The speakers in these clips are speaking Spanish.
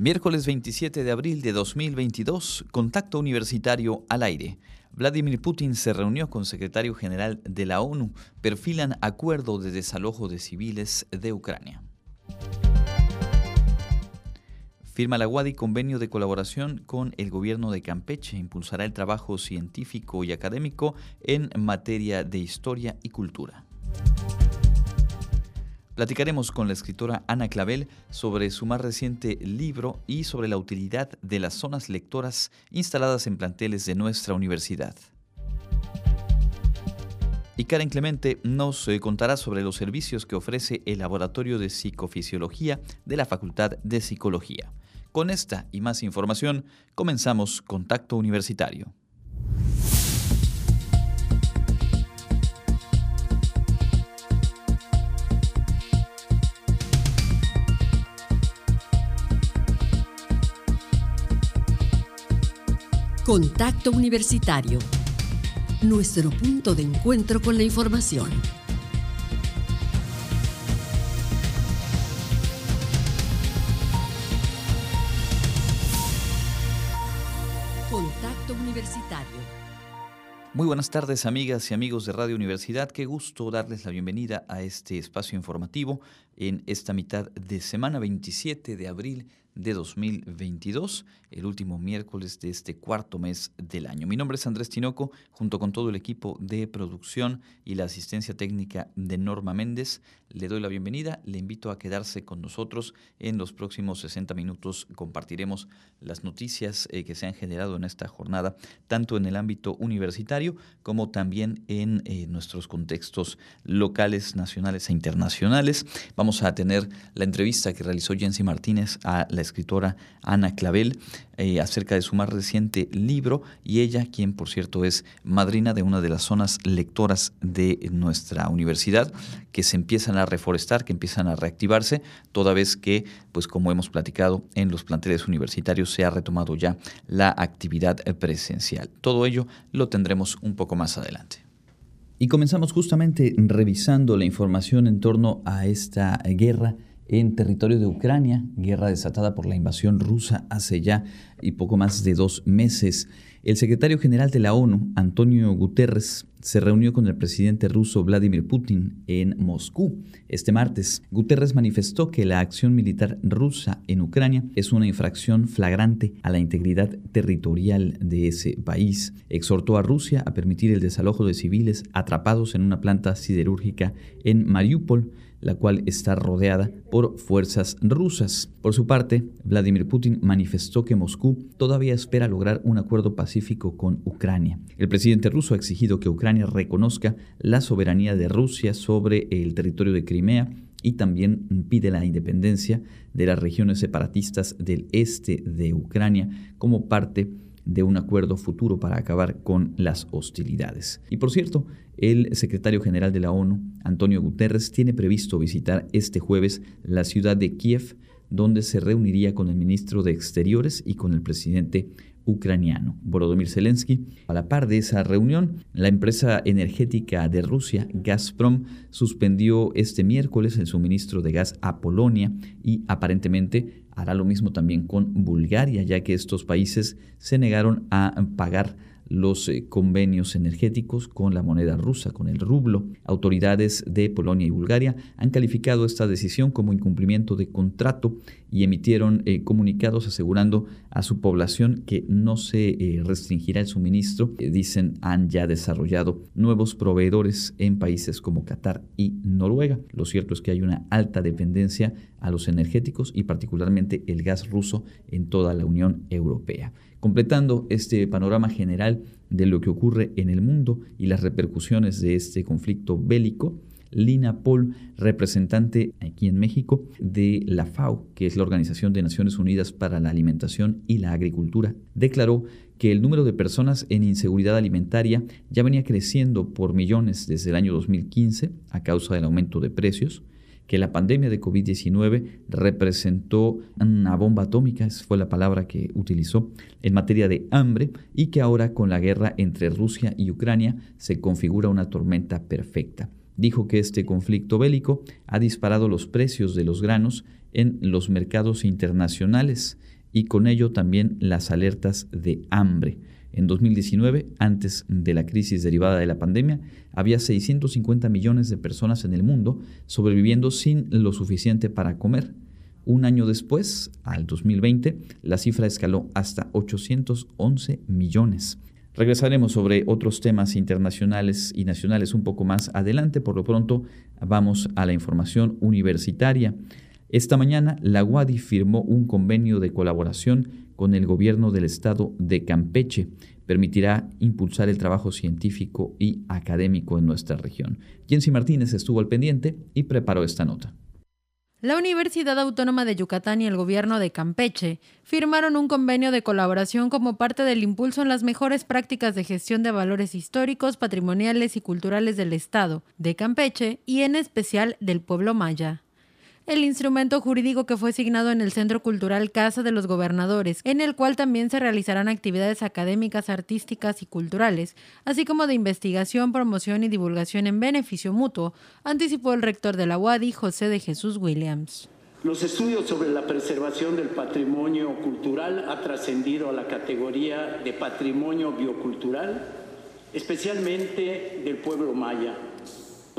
Miércoles 27 de abril de 2022, Contacto Universitario al aire. Vladimir Putin se reunió con secretario general de la ONU. Perfilan acuerdo de desalojo de civiles de Ucrania. Firma la UADI convenio de colaboración con el gobierno de Campeche. Impulsará el trabajo científico y académico en materia de historia y cultura. Platicaremos con la escritora Ana Clavel sobre su más reciente libro y sobre la utilidad de las zonas lectoras instaladas en planteles de nuestra universidad. Y Karen Clemente nos eh, contará sobre los servicios que ofrece el Laboratorio de Psicofisiología de la Facultad de Psicología. Con esta y más información, comenzamos Contacto Universitario. Contacto Universitario. Nuestro punto de encuentro con la información. Contacto Universitario. Muy buenas tardes amigas y amigos de Radio Universidad. Qué gusto darles la bienvenida a este espacio informativo en esta mitad de semana 27 de abril de 2022, el último miércoles de este cuarto mes del año. Mi nombre es Andrés Tinoco, junto con todo el equipo de producción y la asistencia técnica de Norma Méndez. Le doy la bienvenida, le invito a quedarse con nosotros. En los próximos 60 minutos compartiremos las noticias eh, que se han generado en esta jornada, tanto en el ámbito universitario como también en eh, nuestros contextos locales, nacionales e internacionales. Vamos a tener la entrevista que realizó Jensi Martínez a la escritora Ana Clavel eh, acerca de su más reciente libro y ella, quien por cierto es madrina de una de las zonas lectoras de nuestra universidad, que se empiezan a reforestar, que empiezan a reactivarse, toda vez que, pues como hemos platicado en los planteles universitarios, se ha retomado ya la actividad presencial. Todo ello lo tendremos un poco más adelante. Y comenzamos justamente revisando la información en torno a esta guerra en territorio de Ucrania, guerra desatada por la invasión rusa hace ya y poco más de dos meses. El secretario general de la ONU, Antonio Guterres, se reunió con el presidente ruso Vladimir Putin en Moscú este martes. Guterres manifestó que la acción militar rusa en Ucrania es una infracción flagrante a la integridad territorial de ese país. Exhortó a Rusia a permitir el desalojo de civiles atrapados en una planta siderúrgica en Mariupol la cual está rodeada por fuerzas rusas. Por su parte, Vladimir Putin manifestó que Moscú todavía espera lograr un acuerdo pacífico con Ucrania. El presidente ruso ha exigido que Ucrania reconozca la soberanía de Rusia sobre el territorio de Crimea y también pide la independencia de las regiones separatistas del este de Ucrania como parte de un acuerdo futuro para acabar con las hostilidades. Y por cierto, el secretario general de la ONU, Antonio Guterres, tiene previsto visitar este jueves la ciudad de Kiev, donde se reuniría con el ministro de Exteriores y con el presidente ucraniano, Volodymyr Zelensky. A la par de esa reunión, la empresa energética de Rusia, Gazprom, suspendió este miércoles el suministro de gas a Polonia y aparentemente hará lo mismo también con Bulgaria, ya que estos países se negaron a pagar los eh, convenios energéticos con la moneda rusa, con el rublo. Autoridades de Polonia y Bulgaria han calificado esta decisión como incumplimiento de contrato y emitieron eh, comunicados asegurando a su población que no se eh, restringirá el suministro. dicen han ya desarrollado nuevos proveedores en países como Qatar y Noruega. Lo cierto es que hay una alta dependencia a los energéticos y particularmente el gas ruso en toda la Unión Europea. Completando este panorama general de lo que ocurre en el mundo y las repercusiones de este conflicto bélico, Lina Paul, representante aquí en México de la FAO, que es la Organización de Naciones Unidas para la Alimentación y la Agricultura, declaró que el número de personas en inseguridad alimentaria ya venía creciendo por millones desde el año 2015 a causa del aumento de precios, que la pandemia de COVID-19 representó una bomba atómica, esa fue la palabra que utilizó, en materia de hambre y que ahora con la guerra entre Rusia y Ucrania se configura una tormenta perfecta. Dijo que este conflicto bélico ha disparado los precios de los granos en los mercados internacionales y con ello también las alertas de hambre. En 2019, antes de la crisis derivada de la pandemia, había 650 millones de personas en el mundo sobreviviendo sin lo suficiente para comer. Un año después, al 2020, la cifra escaló hasta 811 millones. Regresaremos sobre otros temas internacionales y nacionales un poco más adelante. Por lo pronto, vamos a la información universitaria. Esta mañana, la UADI firmó un convenio de colaboración con el gobierno del estado de Campeche. Permitirá impulsar el trabajo científico y académico en nuestra región. Jensi Martínez estuvo al pendiente y preparó esta nota. La Universidad Autónoma de Yucatán y el gobierno de Campeche firmaron un convenio de colaboración como parte del impulso en las mejores prácticas de gestión de valores históricos, patrimoniales y culturales del Estado, de Campeche y en especial del pueblo maya el instrumento jurídico que fue asignado en el Centro Cultural Casa de los Gobernadores, en el cual también se realizarán actividades académicas, artísticas y culturales, así como de investigación, promoción y divulgación en beneficio mutuo, anticipó el rector de la UADI, José de Jesús Williams. Los estudios sobre la preservación del patrimonio cultural ha trascendido a la categoría de patrimonio biocultural, especialmente del pueblo maya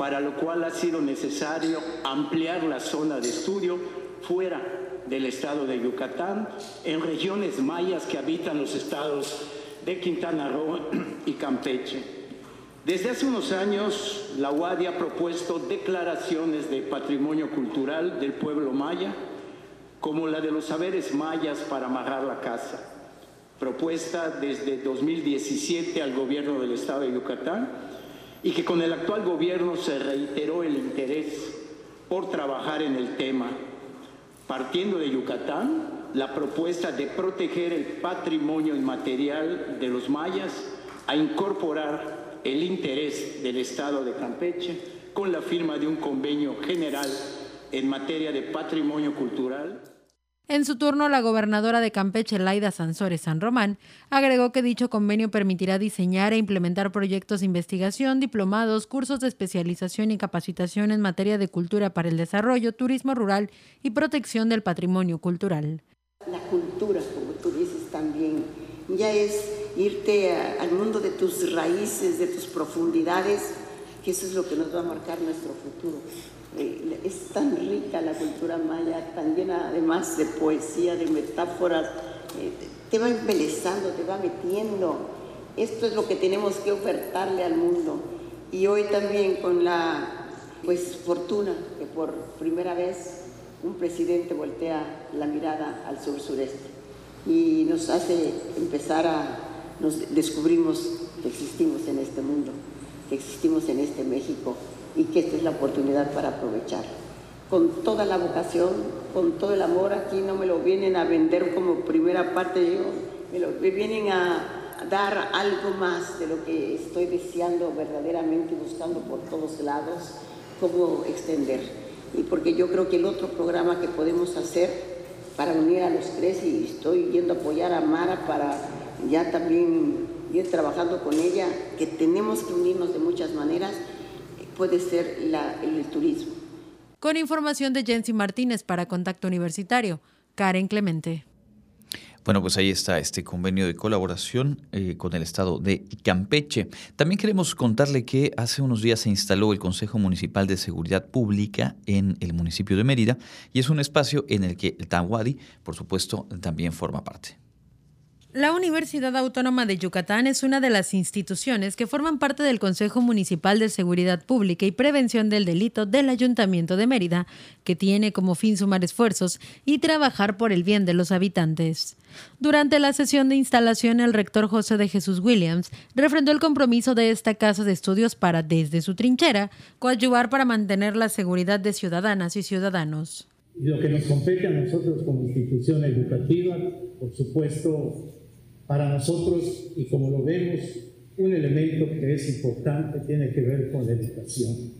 para lo cual ha sido necesario ampliar la zona de estudio fuera del estado de Yucatán, en regiones mayas que habitan los estados de Quintana Roo y Campeche. Desde hace unos años, la UADI ha propuesto declaraciones de patrimonio cultural del pueblo maya, como la de los saberes mayas para amarrar la casa, propuesta desde 2017 al gobierno del estado de Yucatán y que con el actual gobierno se reiteró el interés por trabajar en el tema, partiendo de Yucatán, la propuesta de proteger el patrimonio inmaterial de los mayas, a incorporar el interés del Estado de Campeche con la firma de un convenio general en materia de patrimonio cultural. En su turno, la gobernadora de Campeche, Laida Sansores San Román, agregó que dicho convenio permitirá diseñar e implementar proyectos de investigación, diplomados, cursos de especialización y capacitación en materia de cultura para el desarrollo, turismo rural y protección del patrimonio cultural. La cultura, como tú dices también, ya es irte al mundo de tus raíces, de tus profundidades, que eso es lo que nos va a marcar nuestro futuro. Es tan rica la cultura maya, tan llena además de poesía, de metáforas, eh, te va embelezando, te va metiendo. Esto es lo que tenemos que ofertarle al mundo. Y hoy también con la pues, fortuna que por primera vez un presidente voltea la mirada al sur-sureste y nos hace empezar a, nos descubrimos que existimos en este mundo, que existimos en este México y que esta es la oportunidad para aprovechar. Con toda la vocación, con todo el amor, aquí no me lo vienen a vender como primera parte, me, lo, me vienen a, dar algo más de lo que estoy deseando verdaderamente, buscando por todos lados, cómo extender. Y porque yo creo que el otro programa que podemos hacer para unir a los tres, y estoy yendo a apoyar a Mara para ya también ir trabajando con ella, que tenemos que unirnos de muchas maneras, puede ser el turismo. Con información de Jensi Martínez para Contacto Universitario, Karen Clemente. Bueno, pues ahí está este convenio de colaboración eh, con el estado de Campeche. También queremos contarle que hace unos días se instaló el Consejo Municipal de Seguridad Pública en el municipio de Mérida y es un espacio en el que el Tanwadi, por supuesto, también forma parte. La Universidad Autónoma de Yucatán es una de las instituciones que forman parte del Consejo Municipal de Seguridad Pública y Prevención del Delito del Ayuntamiento de Mérida, que tiene como fin sumar esfuerzos y trabajar por el bien de los habitantes. Durante la sesión de instalación, el rector José de Jesús Williams refrendó el compromiso de esta casa de estudios para, desde su trinchera, coadyuvar para mantener la seguridad de ciudadanas y ciudadanos. lo que nos compete a nosotros como institución educativa, por supuesto, para nosotros, y como lo vemos, un elemento que es importante tiene que ver con la educación.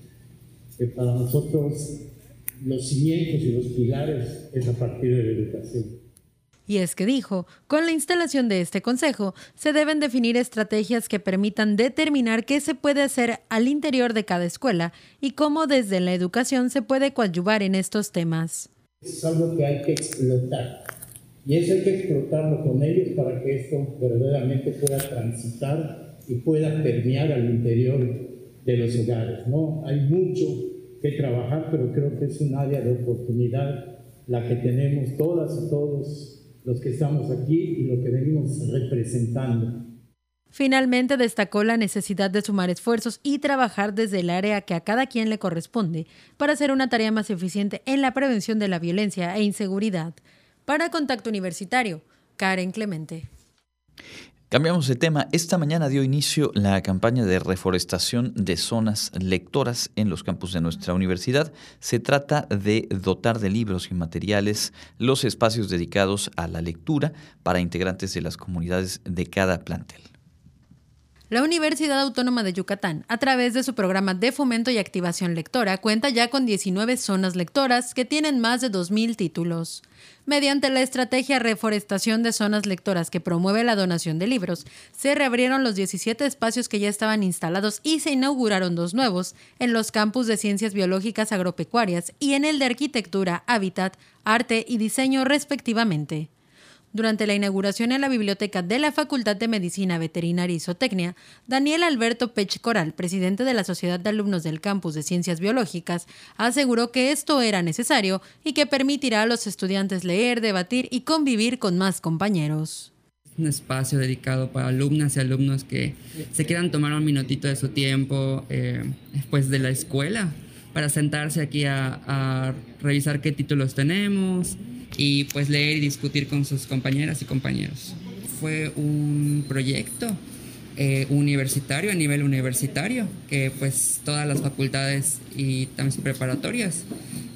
Que para nosotros los cimientos y los pilares es a partir de la educación. Y es que dijo, con la instalación de este consejo se deben definir estrategias que permitan determinar qué se puede hacer al interior de cada escuela y cómo desde la educación se puede coadyuvar en estos temas. Es algo que hay que explotar. Y eso hay que explotarlo con ellos para que esto verdaderamente pueda transitar y pueda permear al interior de los hogares. ¿no? Hay mucho que trabajar, pero creo que es un área de oportunidad la que tenemos todas y todos los que estamos aquí y lo que venimos representando. Finalmente destacó la necesidad de sumar esfuerzos y trabajar desde el área que a cada quien le corresponde para hacer una tarea más eficiente en la prevención de la violencia e inseguridad. Para Contacto Universitario, Karen Clemente. Cambiamos de tema. Esta mañana dio inicio la campaña de reforestación de zonas lectoras en los campus de nuestra universidad. Se trata de dotar de libros y materiales los espacios dedicados a la lectura para integrantes de las comunidades de cada plantel. La Universidad Autónoma de Yucatán, a través de su programa de fomento y activación lectora, cuenta ya con 19 zonas lectoras que tienen más de 2.000 títulos. Mediante la estrategia Reforestación de Zonas Lectoras que promueve la donación de libros, se reabrieron los 17 espacios que ya estaban instalados y se inauguraron dos nuevos en los campus de Ciencias Biológicas Agropecuarias y en el de Arquitectura, Hábitat, Arte y Diseño respectivamente. Durante la inauguración en la biblioteca de la Facultad de Medicina Veterinaria y Zootecnia, Daniel Alberto Pech Coral, presidente de la Sociedad de Alumnos del Campus de Ciencias Biológicas, aseguró que esto era necesario y que permitirá a los estudiantes leer, debatir y convivir con más compañeros. Un espacio dedicado para alumnas y alumnos que se quieran tomar un minutito de su tiempo eh, después de la escuela para sentarse aquí a, revisar qué títulos tenemos, y pues leer y discutir con sus compañeras y compañeros. Fue un proyecto eh, universitario, a nivel universitario, que pues todas las facultades y también preparatorias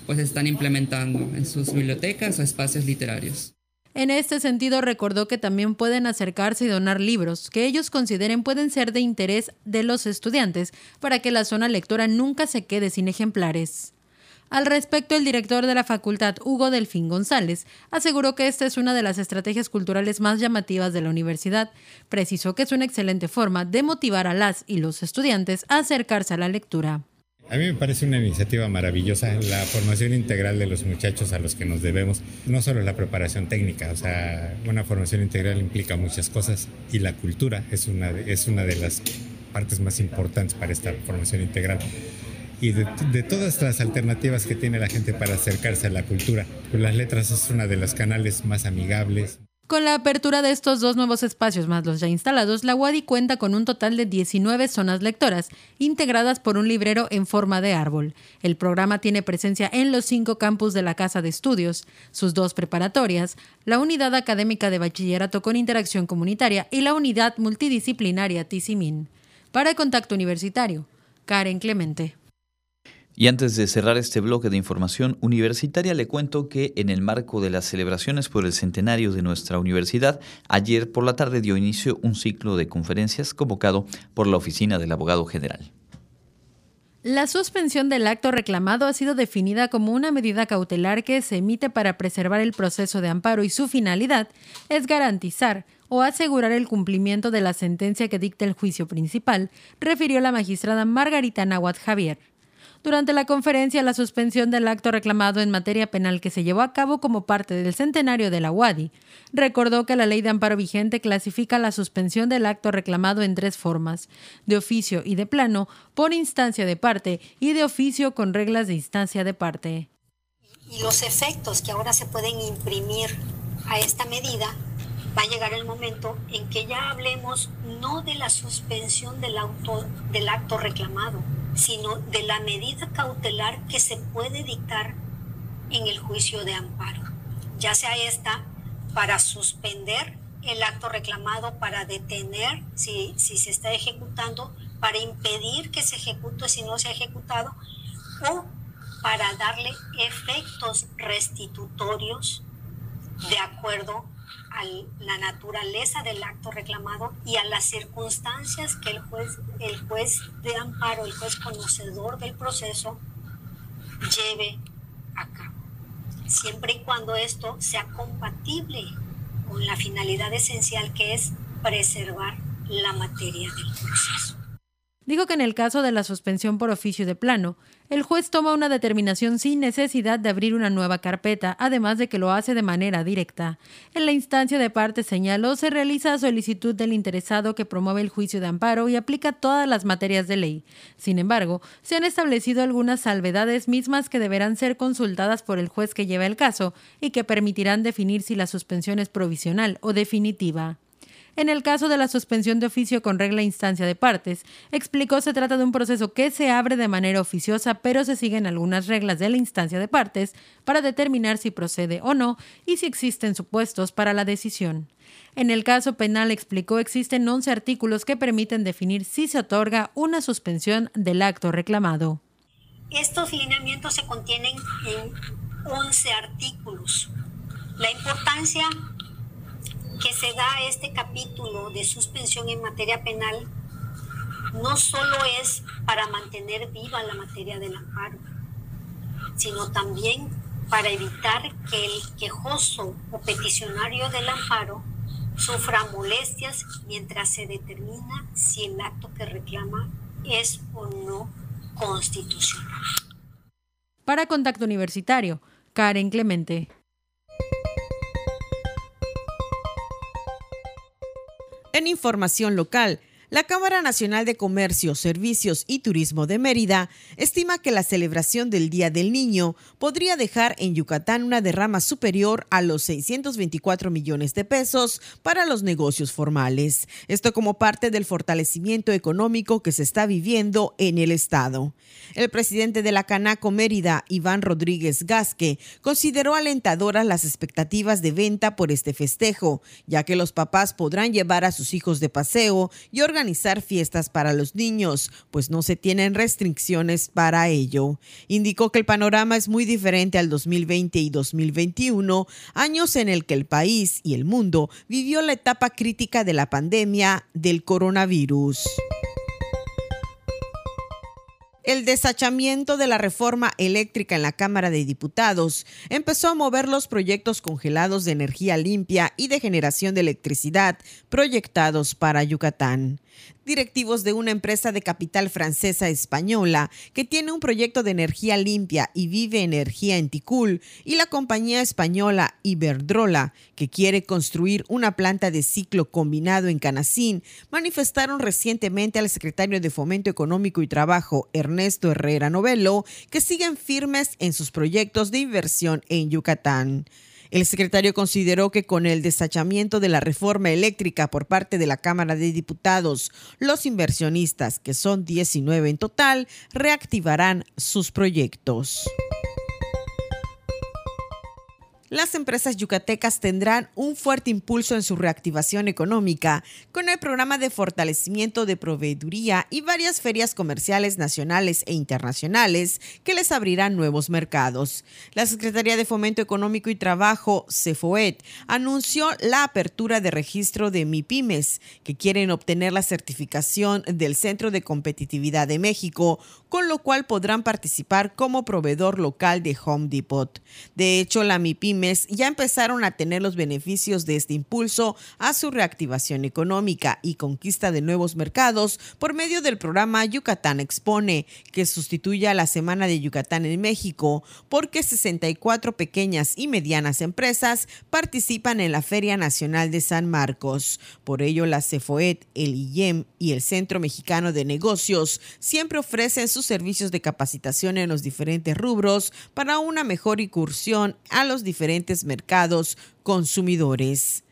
pues están implementando en sus bibliotecas o espacios literarios. En este sentido, recordó que también pueden acercarse y donar libros que ellos consideren pueden ser de interés de los estudiantes para que la zona lectora nunca se quede sin ejemplares. Al respecto, el director de la facultad, Hugo Delfín González, aseguró que esta es una de las estrategias culturales más llamativas de la universidad. Precisó que es una excelente forma de motivar a las y los estudiantes a acercarse a la lectura. A mí me parece una iniciativa maravillosa, la formación integral de los muchachos a los que nos debemos, no solo la preparación técnica, o sea, una formación integral implica muchas cosas y la cultura es una es una de las partes más importantes para esta formación integral y de, todas las alternativas que tiene la gente para acercarse a la cultura. Pues las letras es una de los canales más amigables. Con la apertura de estos dos nuevos espacios más los ya instalados, la UADI cuenta con un total de 19 zonas lectoras, integradas por un librero en forma de árbol. El programa tiene presencia en los cinco campus de la Casa de Estudios, sus dos preparatorias, la unidad académica de bachillerato con interacción comunitaria y la unidad multidisciplinaria TICIMIN. Para Contacto Universitario, Karen Clemente. Y antes de cerrar este bloque de información universitaria, le cuento que en el marco de las celebraciones por el centenario de nuestra universidad, ayer por la tarde dio inicio un ciclo de conferencias convocado por la Oficina del Abogado General. La suspensión del acto reclamado ha sido definida como una medida cautelar que se emite para preservar el proceso de amparo y su finalidad es garantizar o asegurar el cumplimiento de la sentencia que dicta el juicio principal, refirió la magistrada Margarita Nahuatl Javier, durante la conferencia, la suspensión del acto reclamado en materia penal que se llevó a cabo como parte del centenario de la UADI recordó que la ley de amparo vigente clasifica la suspensión del acto reclamado en tres formas, de oficio y de plano, por instancia de parte y de oficio con reglas de instancia de parte. Y los efectos que ahora se pueden imprimir a esta medida va a llegar el momento en que ya hablemos no de la suspensión del, del acto reclamado, sino de la medida cautelar que se puede dictar en el juicio de amparo, ya sea esta para suspender el acto reclamado, para detener si, si se está ejecutando, para impedir que se ejecute si no se ha ejecutado, o para darle efectos restitutorios de acuerdo a la naturaleza del acto reclamado y a las circunstancias que el juez, el juez de amparo, el juez conocedor del proceso, lleve a cabo. Siempre y cuando esto sea compatible con la finalidad esencial que es preservar la materia del proceso. Dijo que en el caso de la suspensión por oficio de plano, el juez toma una determinación sin necesidad de abrir una nueva carpeta, además de que lo hace de manera directa. En la instancia de parte señaló se realiza a solicitud del interesado que promueve el juicio de amparo y aplica todas las materias de ley. Sin embargo, se han establecido algunas salvedades mismas que deberán ser consultadas por el juez que lleva el caso y que permitirán definir si la suspensión es provisional o definitiva. En el caso de la suspensión de oficio con regla e instancia de partes, explicó se trata de un proceso que se abre de manera oficiosa, pero se siguen algunas reglas de la instancia de partes para determinar si procede o no y si existen supuestos para la decisión. En el caso penal, explicó, existen 11 artículos que permiten definir si se otorga una suspensión del acto reclamado. Estos lineamientos se contienen en 11 artículos. La importancia que se da este capítulo de suspensión en materia penal no solo es para mantener viva la materia del amparo, sino también para evitar que el quejoso o peticionario del amparo sufra molestias mientras se determina si el acto que reclama es o no constitucional. Para Contacto Universitario, Karen Clemente. En información local, la Cámara Nacional de Comercio, Servicios y Turismo de Mérida estima que la celebración del Día del Niño podría dejar en Yucatán una derrama superior a los 624 millones de pesos para los negocios formales. Esto como parte del fortalecimiento económico que se está viviendo en el estado. El presidente de la Canaco Mérida, Iván Rodríguez Gasque, consideró alentadoras las expectativas de venta por este festejo, ya que los papás podrán llevar a sus hijos de paseo y organizar organizar fiestas para los niños, pues no se tienen restricciones para ello. Indicó que el panorama es muy diferente al 2020 y 2021, años en el que el país y el mundo vivió la etapa crítica de la pandemia del coronavirus. El desachamiento de la reforma eléctrica en la Cámara de Diputados empezó a mover los proyectos congelados de energía limpia y de generación de electricidad proyectados para Yucatán directivos de una empresa de capital francesa española que tiene un proyecto de energía limpia y vive energía en Ticul, y la compañía española Iberdrola, que quiere construir una planta de ciclo combinado en Canacín, manifestaron recientemente al secretario de Fomento Económico y Trabajo, Ernesto Herrera Novelo, que siguen firmes en sus proyectos de inversión en Yucatán. El secretario consideró que con el desachamiento de la reforma eléctrica por parte de la Cámara de Diputados, los inversionistas, que son 19 en total, reactivarán sus proyectos. Las empresas yucatecas tendrán un fuerte impulso en su reactivación económica con el programa de fortalecimiento de proveeduría y varias ferias comerciales nacionales e internacionales que les abrirán nuevos mercados. La Secretaría de Fomento Económico y Trabajo, CEFOET, anunció la apertura de registro de MIPIMES, que quieren obtener la certificación del Centro de Competitividad de México, con lo cual podrán participar como proveedor local de Home Depot. De hecho, la MIPIMES ya empezaron a tener los beneficios de este impulso a su reactivación económica y conquista de nuevos mercados por medio del programa Yucatán Expone, que sustituye a la Semana de Yucatán en México, porque 64 pequeñas y medianas empresas participan en la Feria Nacional de San Marcos. Por ello, la CEFOET, el IEM y el Centro Mexicano de Negocios siempre ofrecen sus servicios de capacitación en los diferentes rubros para una mejor incursión a los diferentes mercados consumidores.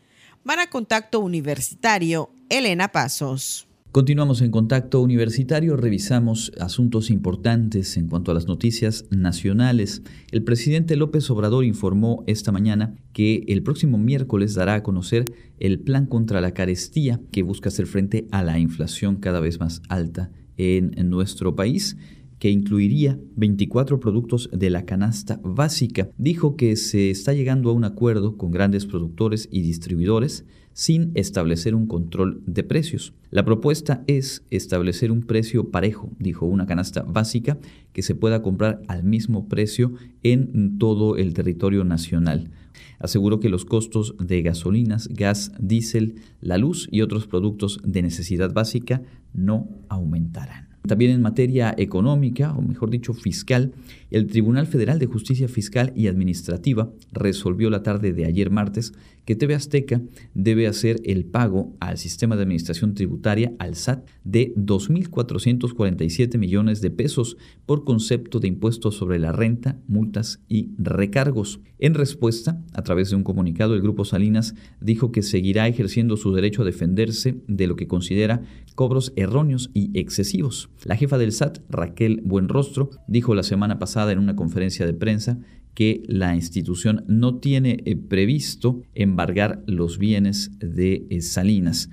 Para Contacto Universitario, Elena Pasos. Continuamos en contacto universitario, revisamos asuntos importantes en cuanto a las noticias nacionales. El presidente López Obrador informó esta mañana que el próximo miércoles dará a conocer el plan contra la carestía que busca hacer frente a la inflación cada vez más alta en nuestro país que incluiría 24 productos de la canasta básica. Dijo que se está llegando a un acuerdo con grandes productores y distribuidores sin establecer un control de precios. La propuesta es establecer un precio parejo, dijo una canasta básica, que se pueda comprar al mismo precio en todo el territorio nacional. Aseguró que los costos de gasolinas, gas, diésel, la luz y otros productos de necesidad básica no aumentarán. También en materia económica, o mejor dicho fiscal, el Tribunal Federal de Justicia Fiscal y Administrativa resolvió la tarde de ayer martes que TV Azteca debe hacer el pago al sistema de administración tributaria, al SAT, de 2.447 millones de pesos por concepto de impuestos sobre la renta, multas y recargos. En respuesta, a través de un comunicado, el Grupo Salinas dijo que seguirá ejerciendo su derecho a defenderse de lo que considera cobros erróneos y excesivos. La jefa del SAT, Raquel Buenrostro, dijo la semana pasada en una conferencia de prensa que la institución no tiene eh, previsto embargar los bienes de eh, Salinas.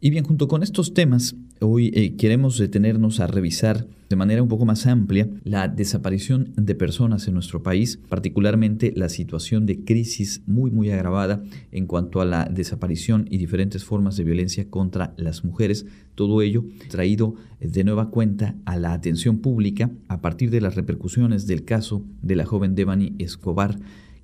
Y bien, junto con estos temas, hoy eh, queremos detenernos a revisar de manera un poco más amplia la desaparición de personas en nuestro país, particularmente la situación de crisis muy muy agravada en cuanto a la desaparición y diferentes formas de violencia contra las mujeres, todo ello traído de nueva cuenta a la atención pública a partir de las repercusiones del caso de la joven Devani Escobar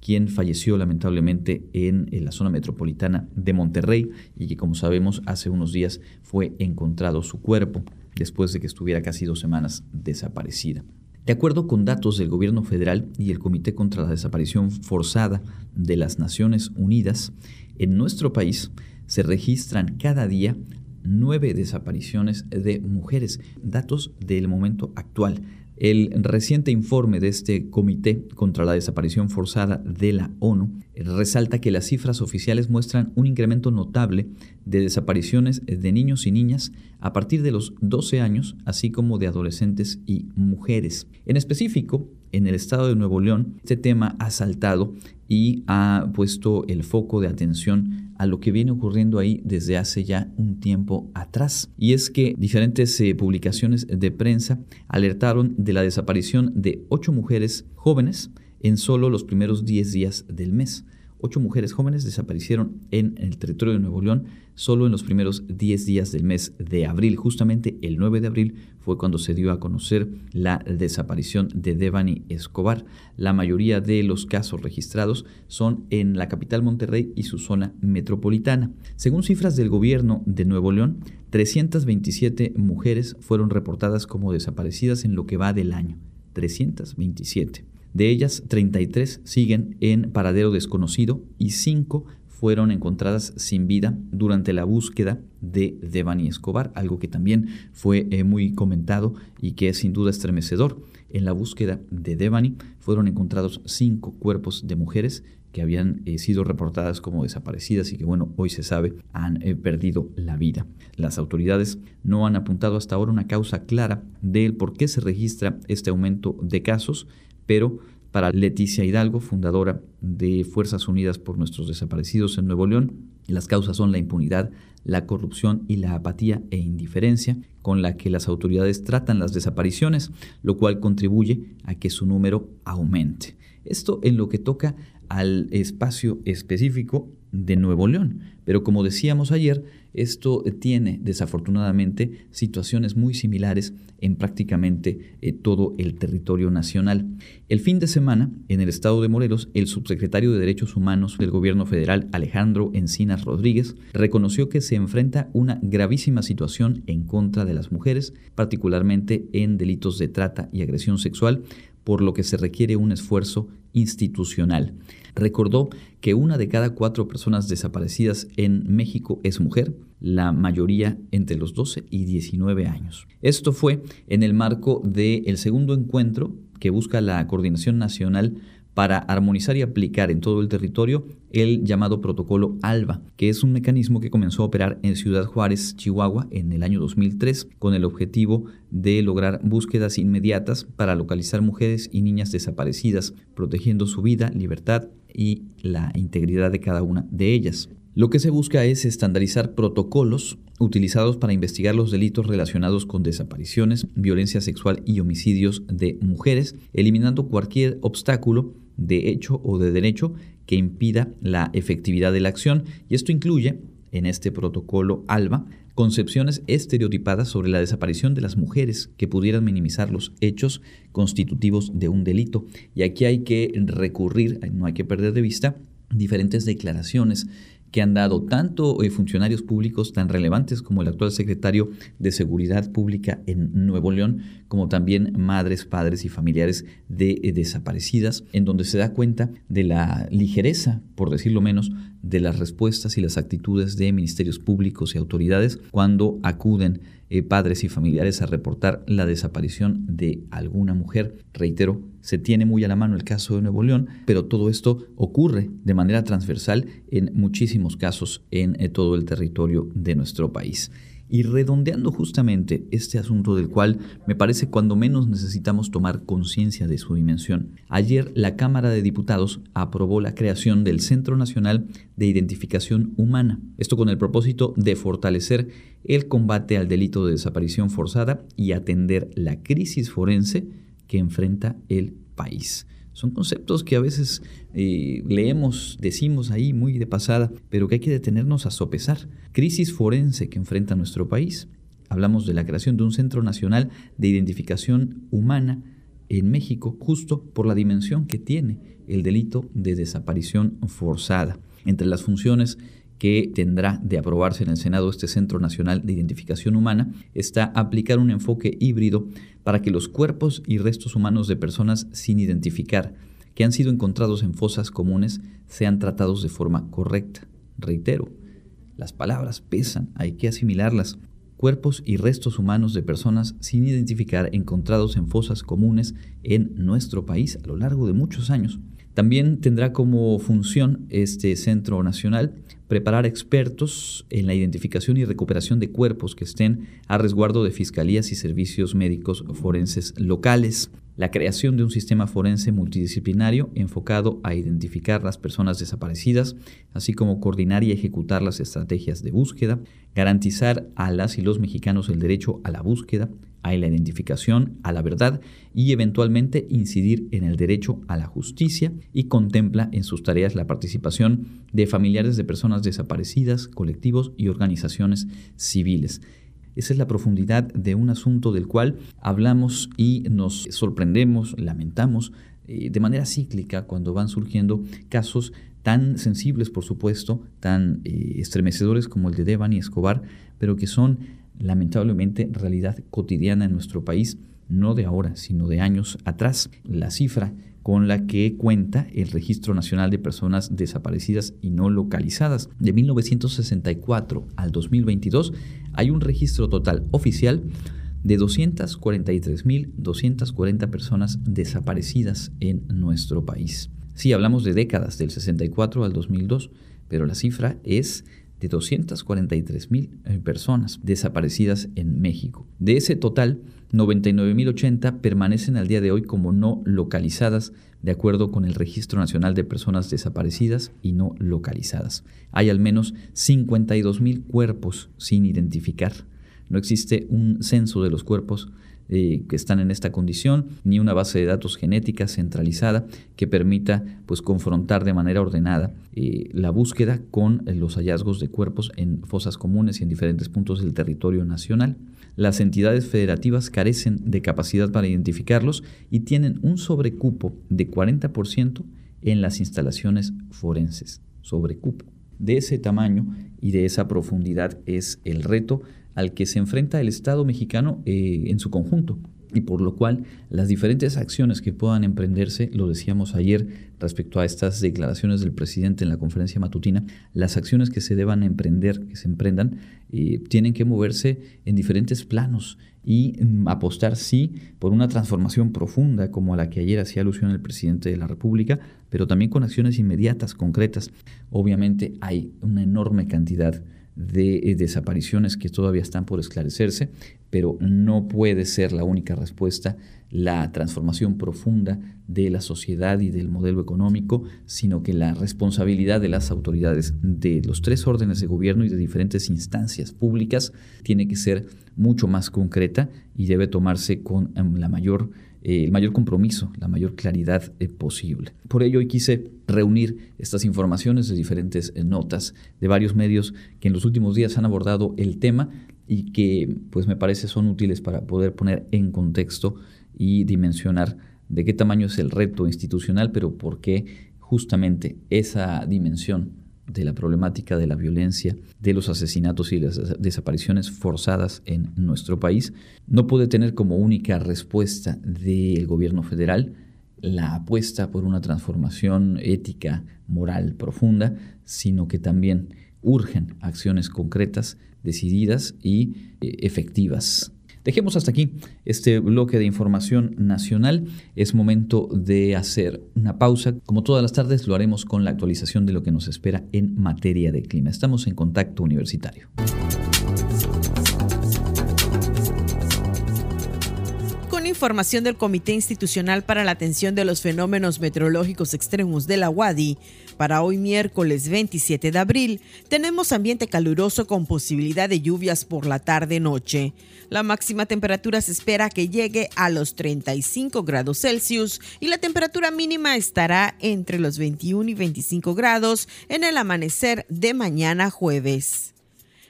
quien falleció lamentablemente en, la zona metropolitana de Monterrey y que como sabemos hace unos días fue encontrado su cuerpo después de que estuviera casi dos semanas desaparecida. De acuerdo con datos del gobierno federal y el Comité contra la Desaparición Forzada de las Naciones Unidas, en nuestro país se registran cada día nueve desapariciones de mujeres, datos del momento actual. El reciente informe de este Comité contra la Desaparición Forzada de la ONU resalta que las cifras oficiales muestran un incremento notable de desapariciones de niños y niñas a partir de los 12 años, así como de adolescentes y mujeres. En específico, en el estado de Nuevo León, este tema ha saltado y ha puesto el foco de atención a lo que viene ocurriendo ahí desde hace ya un tiempo atrás. Y es que diferentes eh, publicaciones de prensa alertaron de la desaparición de ocho mujeres jóvenes en solo los primeros 10 días del mes. Ocho mujeres jóvenes desaparecieron en el territorio de Nuevo León solo en los primeros 10 días del mes de abril. Justamente el 9 de abril fue cuando se dio a conocer la desaparición de Devani Escobar. La mayoría de los casos registrados son en la capital Monterrey y su zona metropolitana. Según cifras del gobierno de Nuevo León, 327 mujeres fueron reportadas como desaparecidas en lo que va del año. 327. De ellas, 33 siguen en paradero desconocido y 5 fueron encontradas sin vida durante la búsqueda de Devani Escobar, algo que también fue eh, muy comentado y que es sin duda estremecedor. En la búsqueda de Devani fueron encontrados cinco cuerpos de mujeres que habían eh, sido reportadas como desaparecidas y que, bueno, hoy se sabe han eh, perdido la vida. Las autoridades no han apuntado hasta ahora una causa clara del por qué se registra este aumento de casos, pero para Leticia Hidalgo, fundadora de Fuerzas Unidas por Nuestros Desaparecidos en Nuevo León, las causas son la impunidad, la corrupción y la apatía e indiferencia con la que las autoridades tratan las desapariciones, lo cual contribuye a que su número aumente. Esto en lo que toca al espacio específico de Nuevo León. Pero como decíamos ayer, esto tiene desafortunadamente situaciones muy similares en prácticamente eh, todo el territorio nacional. El fin de semana, en el estado de Morelos, el subsecretario de Derechos Humanos del gobierno federal, Alejandro Encinas Rodríguez, reconoció que se enfrenta una gravísima situación en contra de las mujeres, particularmente en delitos de trata y agresión sexual, por lo que se requiere un esfuerzo institucional. Recordó que una de cada cuatro personas desaparecidas en México es mujer, la mayoría entre los 12 y 19 años. Esto fue en el marco del segundo encuentro que busca la Coordinación Nacional para armonizar y aplicar en todo el territorio el llamado protocolo ALBA, que es un mecanismo que comenzó a operar en Ciudad Juárez, Chihuahua, en el año 2003, con el objetivo de lograr búsquedas inmediatas para localizar mujeres y niñas desaparecidas, protegiendo su vida, libertad y la integridad de cada una de ellas. Lo que se busca es estandarizar protocolos utilizados para investigar los delitos relacionados con desapariciones, violencia sexual y homicidios de mujeres, eliminando cualquier obstáculo de hecho o de derecho que impida la efectividad de la acción. Y esto incluye, en este protocolo ALBA, concepciones estereotipadas sobre la desaparición de las mujeres que pudieran minimizar los hechos constitutivos de un delito. Y aquí hay que recurrir, no hay que perder de vista, diferentes declaraciones que han dado tanto eh, funcionarios públicos tan relevantes como el actual secretario de Seguridad Pública en Nuevo León, como también madres, padres y familiares de eh, desaparecidas, en donde se da cuenta de la ligereza, por decirlo menos, de las respuestas y las actitudes de ministerios públicos y autoridades cuando acuden eh, padres y familiares a reportar la desaparición de alguna mujer. Reitero, se tiene muy a la mano el caso de Nuevo León, pero todo esto ocurre de manera transversal en muchísimos casos en eh, todo el territorio de nuestro país. Y redondeando justamente este asunto del cual me parece cuando menos necesitamos tomar conciencia de su dimensión, ayer la Cámara de Diputados aprobó la creación del Centro Nacional de Identificación Humana, esto con el propósito de fortalecer el combate al delito de desaparición forzada y atender la crisis forense que enfrenta el país. Son conceptos que a veces eh, leemos, decimos ahí muy de pasada, pero que hay que detenernos a sopesar. Crisis forense que enfrenta nuestro país. Hablamos de la creación de un Centro Nacional de Identificación Humana en México, justo por la dimensión que tiene el delito de desaparición forzada. Entre las funciones que tendrá de aprobarse en el Senado este Centro Nacional de Identificación Humana está aplicar un enfoque híbrido para que los cuerpos y restos humanos de personas sin identificar que han sido encontrados en fosas comunes sean tratados de forma correcta. Reitero, las palabras pesan, hay que asimilarlas. Cuerpos y restos humanos de personas sin identificar encontrados en fosas comunes en nuestro país a lo largo de muchos años. También tendrá como función este Centro Nacional preparar expertos en la identificación y recuperación de cuerpos que estén a resguardo de fiscalías y servicios médicos forenses locales, la creación de un sistema forense multidisciplinario enfocado a identificar las personas desaparecidas, así como coordinar y ejecutar las estrategias de búsqueda, garantizar a las y los mexicanos el derecho a la búsqueda, a la identificación, a la verdad y eventualmente incidir en el derecho a la justicia y contempla en sus tareas la participación de familiares de personas desaparecidas, colectivos y organizaciones civiles. Esa es la profundidad de un asunto del cual hablamos y nos sorprendemos, lamentamos eh, de manera cíclica cuando van surgiendo casos tan sensibles, por supuesto, tan eh, estremecedores como el de Devani Escobar, pero que son lamentablemente realidad cotidiana en nuestro país, no de ahora, sino de años atrás. La cifra con la que cuenta el Registro Nacional de Personas Desaparecidas y No Localizadas. De 1964 al 2022 hay un registro total oficial de 243.240 personas desaparecidas en nuestro país. Sí, hablamos de décadas, del 64 al 2002, pero la cifra es de 243 mil eh, personas desaparecidas en México. De ese total, 99.080 permanecen al día de hoy como no localizadas, de acuerdo con el Registro Nacional de Personas Desaparecidas y No Localizadas. Hay al menos 52.000 cuerpos sin identificar. No existe un censo de los cuerpos eh, que están en esta condición, ni una base de datos genética centralizada que permita pues, confrontar de manera ordenada eh, la búsqueda con eh, los hallazgos de cuerpos en fosas comunes y en diferentes puntos del territorio nacional. Las entidades federativas carecen de capacidad para identificarlos y tienen un sobrecupo de 40% en las instalaciones forenses. Sobrecupo. De ese tamaño y de esa profundidad es el reto al que se enfrenta el Estado mexicano eh, en su conjunto y por lo cual las diferentes acciones que puedan emprenderse, lo decíamos ayer respecto a estas declaraciones del presidente en la conferencia matutina, las acciones que se deban emprender, que se emprendan, eh, tienen que moverse en diferentes planos y mm, apostar, sí, por una transformación profunda como a la que ayer hacía alusión el presidente de la República, pero también con acciones inmediatas, concretas. Obviamente hay una enorme cantidad de eh, desapariciones que todavía están por esclarecerse, pero no puede ser la única respuesta la transformación profunda de la sociedad y del modelo económico, sino que la responsabilidad de las autoridades de los tres órdenes de gobierno y de diferentes instancias públicas tiene que ser mucho más concreta y debe tomarse con em, la mayor eh, el mayor compromiso, la mayor claridad eh, posible. Por ello hoy quise reunir estas informaciones de diferentes eh, notas de varios medios que en los últimos días han abordado el tema y que pues me parece son útiles para poder poner en contexto y dimensionar de qué tamaño es el reto institucional, pero por qué justamente esa dimensión de la problemática de la violencia, de los asesinatos y las desapariciones forzadas en nuestro país, no puede tener como única respuesta del gobierno federal la apuesta por una transformación ética, moral profunda, sino que también urgen acciones concretas, decididas y eh, efectivas Dejemos hasta aquí este bloque de información nacional. Es momento de hacer una pausa. Como todas las tardes, lo haremos con la actualización de lo que nos espera en materia de clima. Estamos en contacto universitario. información del Comité Institucional para la Atención de los Fenómenos Meteorológicos Extremos de la UADI, para hoy miércoles 27 de abril, tenemos ambiente caluroso con posibilidad de lluvias por la tarde-noche. La máxima temperatura se espera que llegue a los 35 grados Celsius y la temperatura mínima estará entre los 21 y 25 grados en el amanecer de mañana jueves.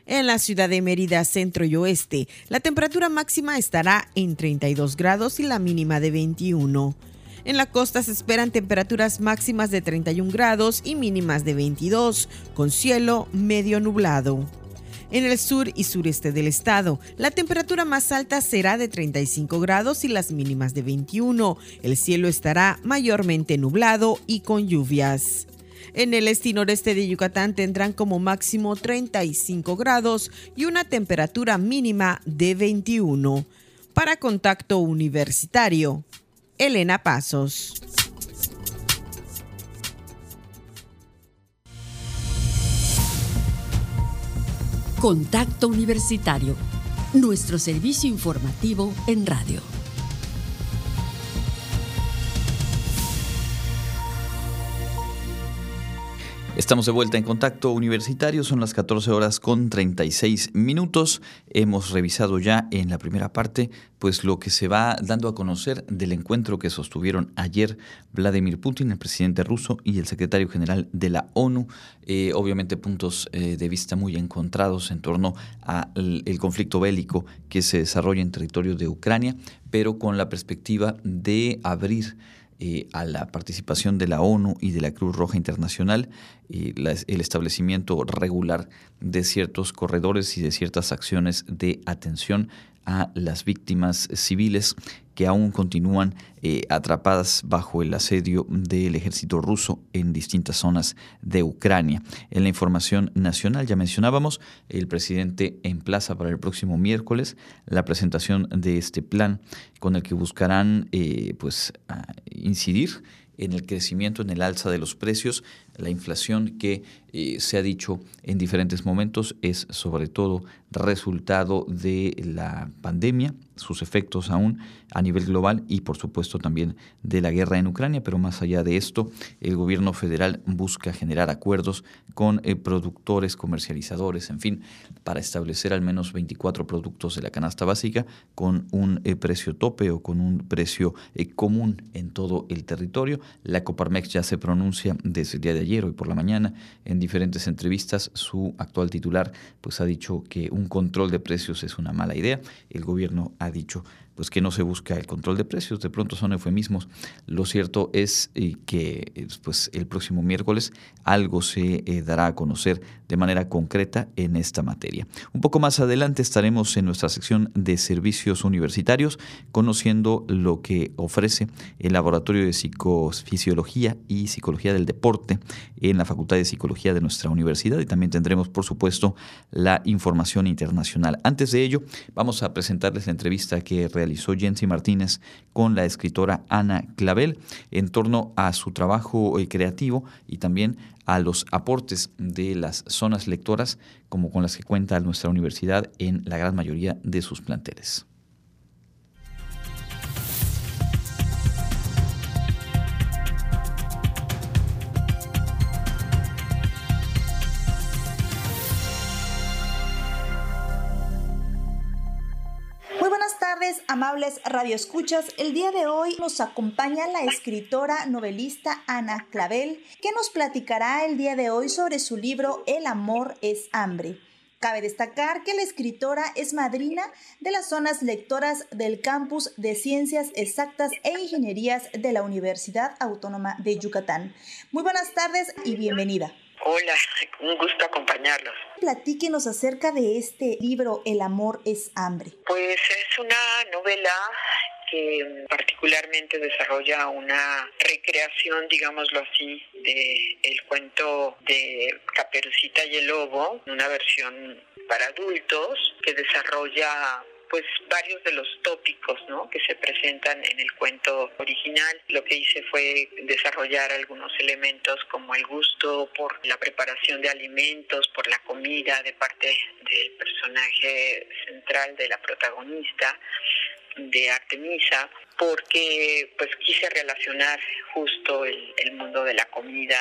En la ciudad de Mérida, centro y oeste, la temperatura máxima estará en 32 grados y la mínima de 21. En la costa se esperan temperaturas máximas de 31 grados y mínimas de 22, con cielo medio nublado. En el sur y sureste del estado, la temperatura más alta será de 35 grados y las mínimas de 21. El cielo estará mayormente nublado y con lluvias. En el este y noreste de Yucatán tendrán como máximo 35 grados y una temperatura mínima de 21. Para contacto universitario, Elena Pasos. Contacto Universitario, nuestro servicio informativo en radio. Estamos de vuelta en contacto universitario, son las 14 horas con 36 minutos. Hemos revisado ya en la primera parte pues lo que se va dando a conocer del encuentro que sostuvieron ayer Vladimir Putin, el presidente ruso, y el secretario general de la ONU. Eh, obviamente puntos eh, de vista muy encontrados en torno al conflicto bélico que se desarrolla en territorio de Ucrania, pero con la perspectiva de abrir eh, a la participación de la ONU y de la Cruz Roja Internacional, eh, el establecimiento regular de ciertos corredores y de ciertas acciones de atención a las víctimas civiles que aún continúan eh, atrapadas bajo el asedio del ejército ruso en distintas zonas de Ucrania. En la información nacional, ya mencionábamos, el presidente emplaza para el próximo miércoles la presentación de este plan con el que buscarán eh, pues, incidir en el crecimiento, en el alza de los precios, la inflación que eh, se ha dicho en diferentes momentos es sobre todo resultado de la pandemia, sus efectos aún a nivel global y por supuesto también de la guerra en Ucrania, pero más allá de esto, el gobierno federal busca generar acuerdos con eh, productores, comercializadores, en fin, para establecer al menos 24 productos de la canasta básica con un eh, precio tope o con un precio común en todo el territorio. La Coparmex ya se pronuncia desde el día de ayer, hoy por la mañana, en diferentes entrevistas, su actual titular pues ha dicho que un control de precios es una mala idea. El gobierno ha dicho pues que no se busca el control de precios, de pronto son eufemismos. Lo cierto es eh, que eh, pues, el próximo miércoles algo se eh, dará a conocer de manera concreta en esta materia. Un poco más adelante estaremos en nuestra sección de servicios universitarios conociendo lo que ofrece el Laboratorio de Psicofisiología y Psicología del Deporte en la Facultad de Psicología de nuestra universidad y también tendremos por supuesto la información internacional. Antes de ello vamos a presentarles la entrevista que realizamos realizó Jensi Martínez con la escritora Ana Clavel en torno a su trabajo eh, creativo y también a los aportes de las zonas lectoras como con las que cuenta nuestra universidad en la gran mayoría de sus planteles. Amables radioescuchas. El día de hoy nos acompaña la escritora novelista Ana Clavel, que nos platicará el día de hoy sobre su libro El amor es hambre. Cabe destacar que la escritora es madrina de las zonas lectoras del campus de Ciencias Exactas e Ingenierías de la Universidad Autónoma de Yucatán. Muy buenas tardes y bienvenida. Hola, un gusto acompañarlos. Platíquenos acerca de este libro, El amor es hambre. Pues es una novela que particularmente desarrolla una recreación, digámoslo así, de el cuento de Caperucita y el Lobo, una versión para adultos que desarrolla pues varios de los tópicos ¿no? que se presentan en el cuento original. Lo que hice fue desarrollar algunos elementos como el gusto por la preparación de alimentos, por la comida de parte del personaje central de la protagonista de Artemisa, porque pues quise relacionar justo el, el mundo de la comida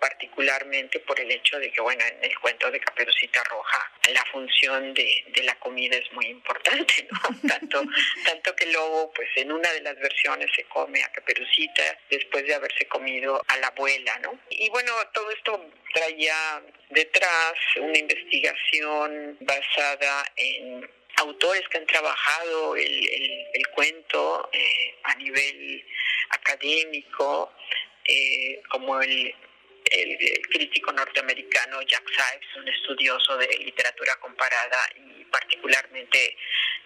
particularmente por el hecho de que, bueno, en el cuento de Caperucita Roja la función de, de la comida es muy importante, ¿no? Tanto, tanto que el lobo, pues en una de las versiones se come a Caperucita después de haberse comido a la abuela, ¿no? Y bueno, todo esto traía detrás una investigación basada en autores que han trabajado el, el, cuento eh, a nivel académico, eh, como el el, crítico norteamericano Jack Sipes, un estudioso de literatura comparada y particularmente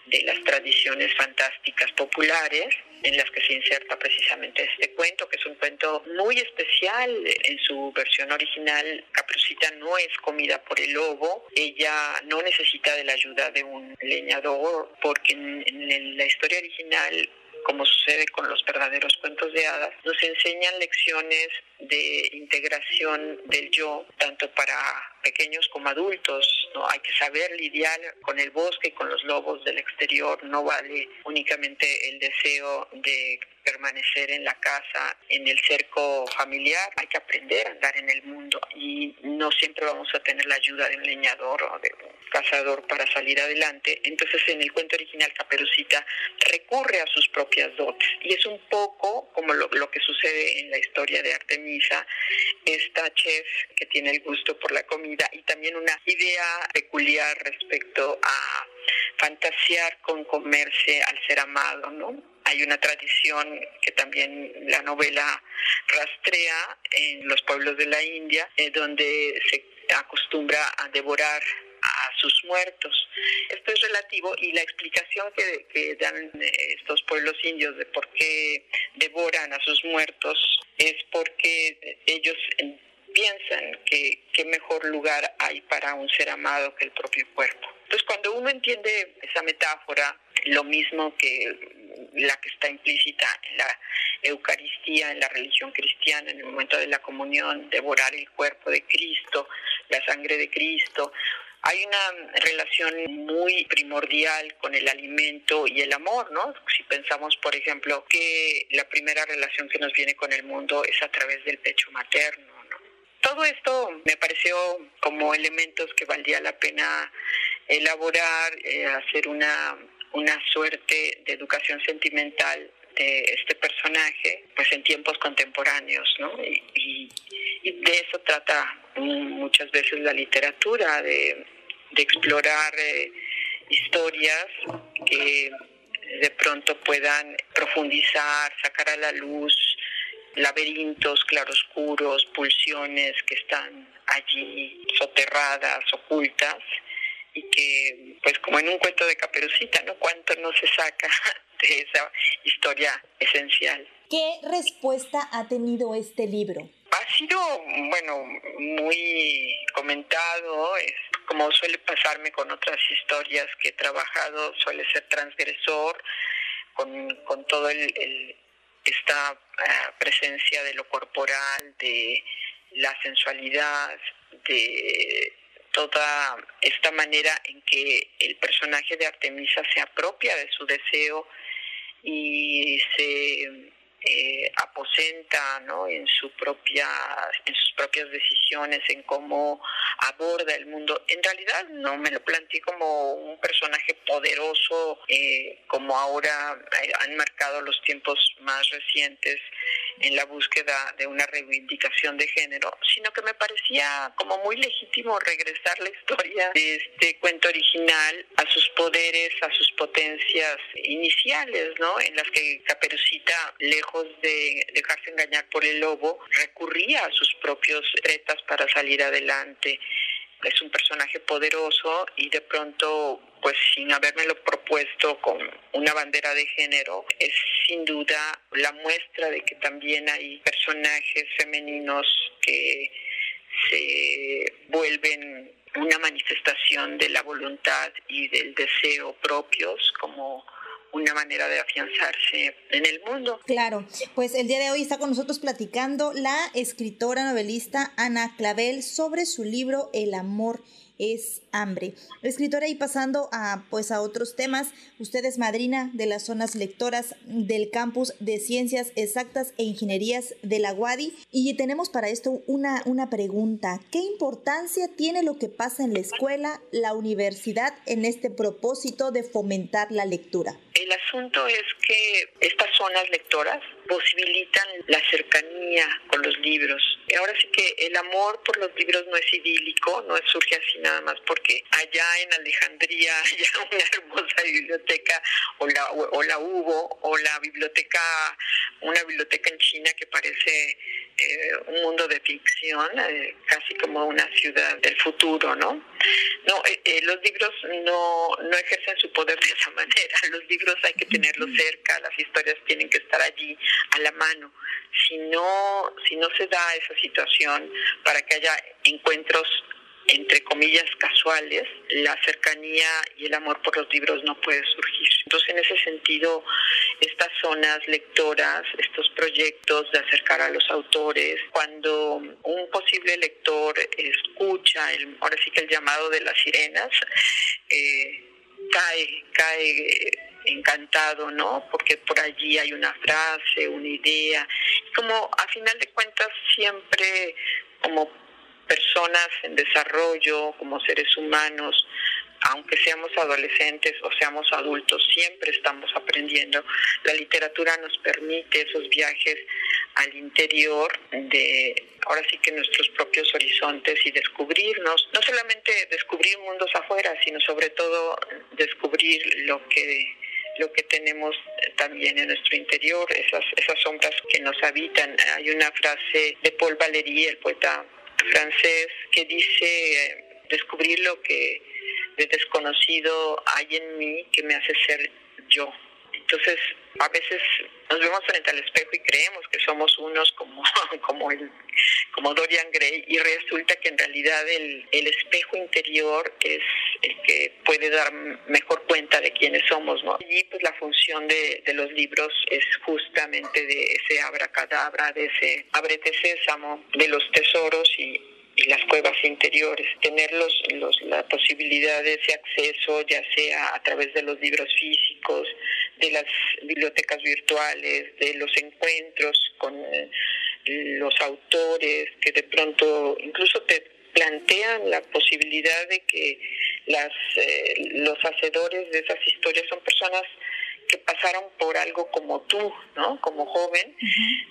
de las tradiciones fantásticas populares en las que se inserta precisamente este cuento, que es un cuento muy especial. En su versión original, Caperucita no es comida por el lobo, ella no necesita de la ayuda de un leñador, porque en, en la historia original como sucede con los verdaderos cuentos de hadas, nos enseñan lecciones de integración del yo, tanto para pequeños como adultos. ¿no? Hay que saber lidiar con el bosque con los lobos del exterior. No vale únicamente el deseo de permanecer en la casa, en el cerco familiar. Hay que aprender a andar en el mundo y no siempre vamos a tener la ayuda de un leñador o de un cazador para salir adelante. Entonces en el cuento original Caperucita recurre a sus propias dotes y es un poco como lo, lo que sucede en la historia de Artemisa, esta chef que tiene el gusto por la comida y también una idea peculiar respecto a fantasear con comerse al ser amado, ¿no? Hay una tradición que también la novela rastrea en los pueblos de la India, eh, donde se acostumbra a devorar a sus muertos. Esto es relativo y la explicación que, dan eh, estos pueblos indios de por qué devoran a sus muertos es porque ellos piensan que qué mejor lugar hay para un ser amado que el propio cuerpo. Entonces cuando uno entiende esa metáfora, lo mismo que la que está implícita en la Eucaristía, en la religión cristiana, en el momento de la comunión, devorar el cuerpo de Cristo, la sangre de Cristo. Hay una relación muy primordial con el alimento y el amor, ¿no? Si pensamos, por ejemplo, que la primera relación que nos viene con el mundo es a través del pecho materno, todo esto me pareció como elementos que valdría la pena elaborar, eh, hacer una una suerte de educación sentimental de este personaje, pues en tiempos contemporáneos, ¿no? Y, de eso trata muchas veces la literatura, de, explorar eh, historias que de pronto puedan profundizar, sacar a la luz laberintos, claroscuros, pulsiones que están allí soterradas, ocultas, y que, pues como en un cuento de Caperucita, ¿no? ¿Cuánto no se saca de esa historia esencial? ¿Qué respuesta ha tenido este libro? Ha sido, bueno, muy comentado, es, como suele pasarme con otras historias que he trabajado, suele ser transgresor, con, con todo el, esta eh, presencia de lo corporal, de la sensualidad, de toda esta manera en que el personaje de Artemisa se apropia de su deseo y se eh, aposenta ¿no? en, su propia, en sus propias decisiones, en cómo aborda el mundo. En realidad no me lo planteé como un personaje poderoso, eh, como ahora eh, han marcado los tiempos más recientes en la búsqueda de una reivindicación de género, sino que me parecía como muy legítimo regresar la historia de este cuento original a sus poderes, a sus potencias iniciales, ¿no? En las que Caperucita, lejos de dejarse engañar por el lobo, recurría a sus propios retas para salir adelante. Es un personaje poderoso y de pronto, pues sin habérmelo propuesto con una bandera de género, es sin duda la muestra de que también hay personajes femeninos que se vuelven una manifestación de la voluntad y del deseo propios como una manera de afianzarse en el mundo. Claro, pues el día de hoy está con nosotros platicando la escritora novelista Ana Clavel sobre su libro El amor es hambre. Escritora y pasando a pues a otros temas, usted es madrina de las zonas lectoras del campus de Ciencias Exactas e Ingenierías de la UADI y tenemos para esto una, una pregunta. ¿Qué importancia tiene lo que pasa en la escuela, la universidad en este propósito de fomentar la lectura? El asunto es que estas zonas lectoras posibilitan la cercanía con los libros. Ahora sí que el amor por los libros no es idílico, no surge así nada más porque allá en Alejandría hay una hermosa biblioteca o la, o la hubo o la biblioteca, una biblioteca en China que parece eh, un mundo de ficción, eh, casi como una ciudad del futuro, ¿no? No, eh, los libros no, no ejercen su poder de esa manera. Los libros hay que tenerlos cerca, las historias tienen que estar allí a la mano. Si no, si no se da esa situación para que haya encuentros entre comillas casuales, la cercanía y el amor por los libros no puede surgir. Entonces, en ese sentido, estas zonas lectoras, estos proyectos de acercar a los autores, cuando un posible lector escucha, el, ahora sí que el llamado de las sirenas, eh, cae, cae encantado, ¿no? Porque por allí hay una frase, una idea, como a final de cuentas siempre como personas en desarrollo, como seres humanos, aunque seamos adolescentes o seamos adultos, siempre estamos aprendiendo. La literatura nos permite esos viajes al interior de, ahora sí que nuestros propios horizontes y descubrirnos, no solamente descubrir mundos afuera, sino sobre todo descubrir lo que lo que tenemos también en nuestro interior, esas, esas sombras que nos habitan. Hay una frase de Paul Valéry, el poeta francés que dice descubrir lo que de desconocido hay en mí que me hace ser yo. Entonces, a veces nos vemos frente al espejo y creemos que somos unos como, como, el, como Dorian Gray y resulta que en realidad el, el espejo interior es el que puede dar mejor cuenta de quiénes somos. ¿no? Y pues la función de, de los libros es justamente de ese abracadabra, de ese abrete sésamo, de los tesoros y, y las cuevas interiores, tener los, la posibilidad de ese acceso, ya sea a través de los libros físicos, de las bibliotecas virtuales, de los encuentros con eh, los autores, que de pronto incluso te plantean la posibilidad de que las, eh, los hacedores de esas historias son personas que pasaron por algo como tú, ¿no? Como joven,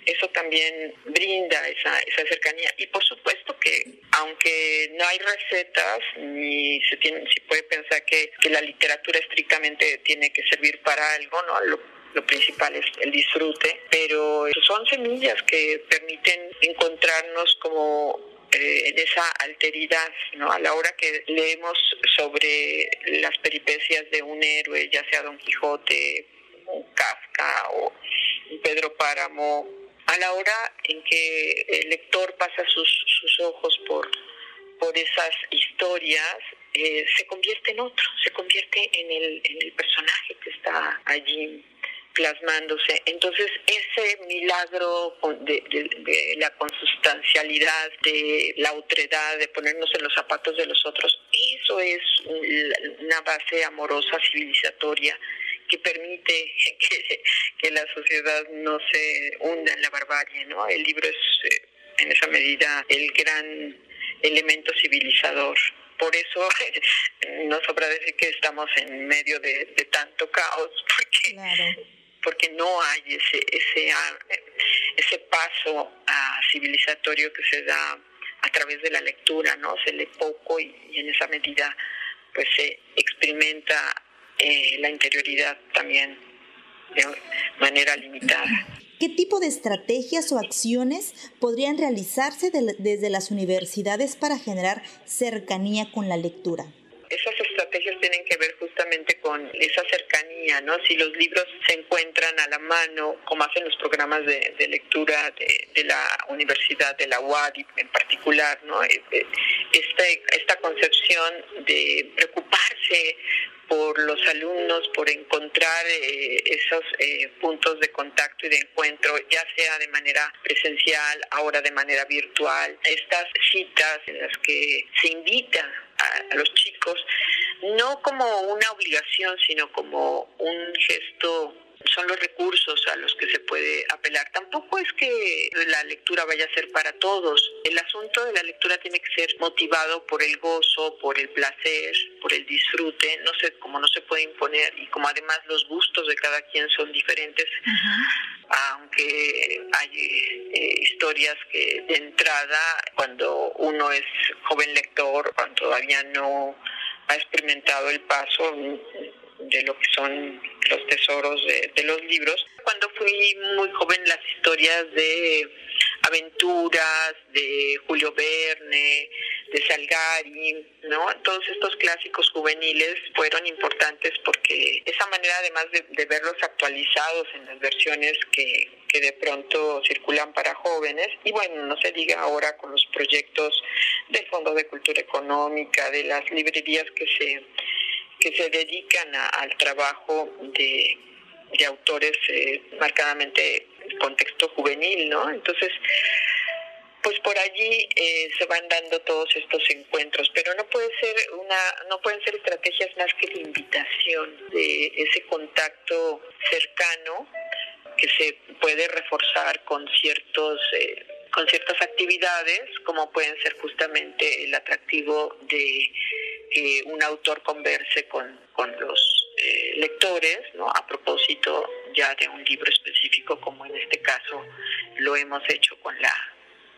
eso también brinda esa, esa cercanía. Y por supuesto que, aunque no hay recetas, ni se, tiene, se puede pensar que, que la literatura estrictamente tiene que servir para algo, ¿no? Lo, lo principal es el disfrute, pero son semillas que permiten encontrarnos como eh, en esa alteridad, ¿no? A la hora que leemos sobre las peripecias de un héroe, ya sea Don Quijote, Kafka o Pedro Páramo, a la hora en que el lector pasa sus, sus ojos por, por esas historias, eh, se convierte en otro, se convierte en el, en el personaje que está allí plasmándose. Entonces, ese milagro de, la consustancialidad, de la otredad, de ponernos en los zapatos de los otros, eso es una base amorosa, civilizatoria, que permite que, la sociedad no se hunda en la barbarie, ¿no? El libro es, eh, en esa medida, el gran elemento civilizador por eso no sobra decir que estamos en medio de, tanto caos, porque porque no hay ese, ese, ah, ese paso a civilizatorio que se da a través de la lectura, ¿no? Se lee poco y, en esa medida pues se experimenta eh, la interioridad también de manera limitada. ¿Qué tipo de estrategias o acciones podrían realizarse desde las universidades para generar cercanía con la lectura? esas estrategias tienen que ver justamente con esa cercanía, ¿no? Si los libros se encuentran a la mano, como hacen los programas de, lectura de, la universidad, de la UADI en particular, ¿no? Eh, eh, este, esta concepción de preocuparse por los alumnos, por encontrar eh, esos puntos de contacto y de encuentro, ya sea de manera presencial, ahora de manera virtual. Estas citas en las que se invita a, los chicos, no como una obligación, sino como un gesto son los recursos a los que se puede apelar. Tampoco es que la lectura vaya a ser para todos. El asunto de la lectura tiene que ser motivado por el gozo, por el placer, por el disfrute. No sé, como no se puede imponer y como además los gustos de cada quien son diferentes, aunque hay eh, historias que de entrada, cuando uno es joven lector, cuando todavía no ha experimentado el paso de lo que son los tesoros de, los libros. Cuando fui muy joven, las historias de aventuras, de Julio Verne, de Salgari, ¿no? Todos estos clásicos juveniles fueron importantes porque esa manera además de, verlos actualizados en las versiones que, que de pronto circulan para jóvenes, y bueno, no se diga ahora con los proyectos del Fondo de Cultura Económica, de las librerías que se que se dedican al trabajo de, autores eh, marcadamente en contexto juvenil, ¿no? Entonces, pues por allí eh, se van dando todos estos encuentros, pero no puede ser una, no pueden ser estrategias más que de invitación, de ese contacto cercano que se puede reforzar con ciertos eh, con ciertas actividades, como pueden ser justamente el atractivo de que un autor converse con, los eh, lectores, ¿no? A propósito ya de un libro específico, como en este caso lo hemos hecho con la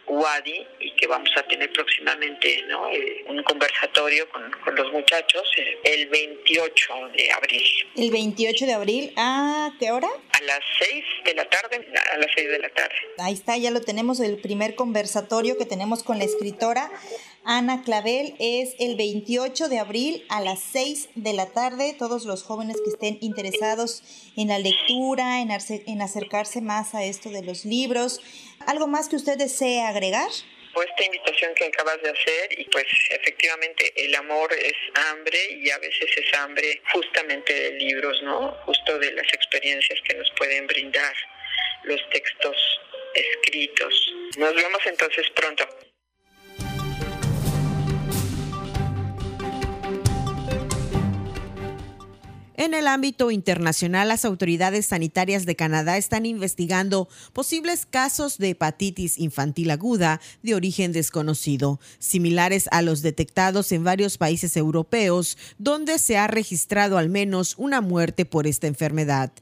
UADI y que vamos a tener próximamente ¿no? Eh, un conversatorio con, los muchachos eh, el 28 de abril. ¿El 28 de abril? ¿A qué hora? A las 6 de la tarde, a las 6 de la tarde. Ahí está, ya lo tenemos, el primer conversatorio que tenemos con la escritora Ana Clavel es el 28 de abril a las 6 de la tarde. Todos los jóvenes que estén interesados en la lectura, en, en acercarse más a esto de los libros. ¿Algo más que usted desee agregar? Pues esta invitación que acabas de hacer y pues efectivamente el amor es hambre y a veces es hambre justamente de libros, ¿no? Justo de las experiencias que nos pueden brindar los textos escritos. Nos vemos entonces pronto. En el ámbito internacional, las autoridades sanitarias de Canadá están investigando posibles casos de hepatitis infantil aguda de origen desconocido, similares a los detectados en varios países europeos, donde se ha registrado al menos una muerte por esta enfermedad.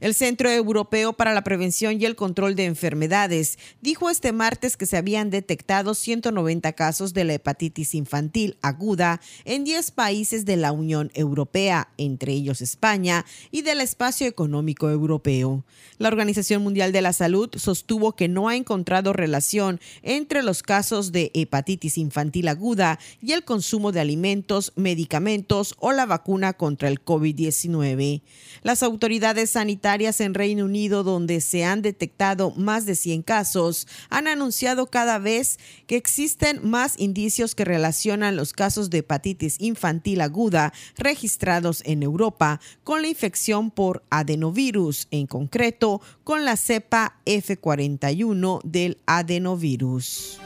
El Centro Europeo para la Prevención y el Control de Enfermedades dijo este martes que se habían detectado 190 casos de la hepatitis infantil aguda en 10 países de la Unión Europea, entre ellos España, y del Espacio Económico Europeo. La Organización Mundial de la Salud sostuvo que no ha encontrado relación entre los casos de hepatitis infantil aguda y el consumo de alimentos, medicamentos o la vacuna contra el COVID-19. Las autoridades sanitarias alimentarias en Reino Unido, donde se han detectado más de 100 casos, han anunciado cada vez que existen más indicios que relacionan los casos de hepatitis infantil aguda registrados en Europa con la infección por adenovirus, en concreto con la cepa F41 del adenovirus.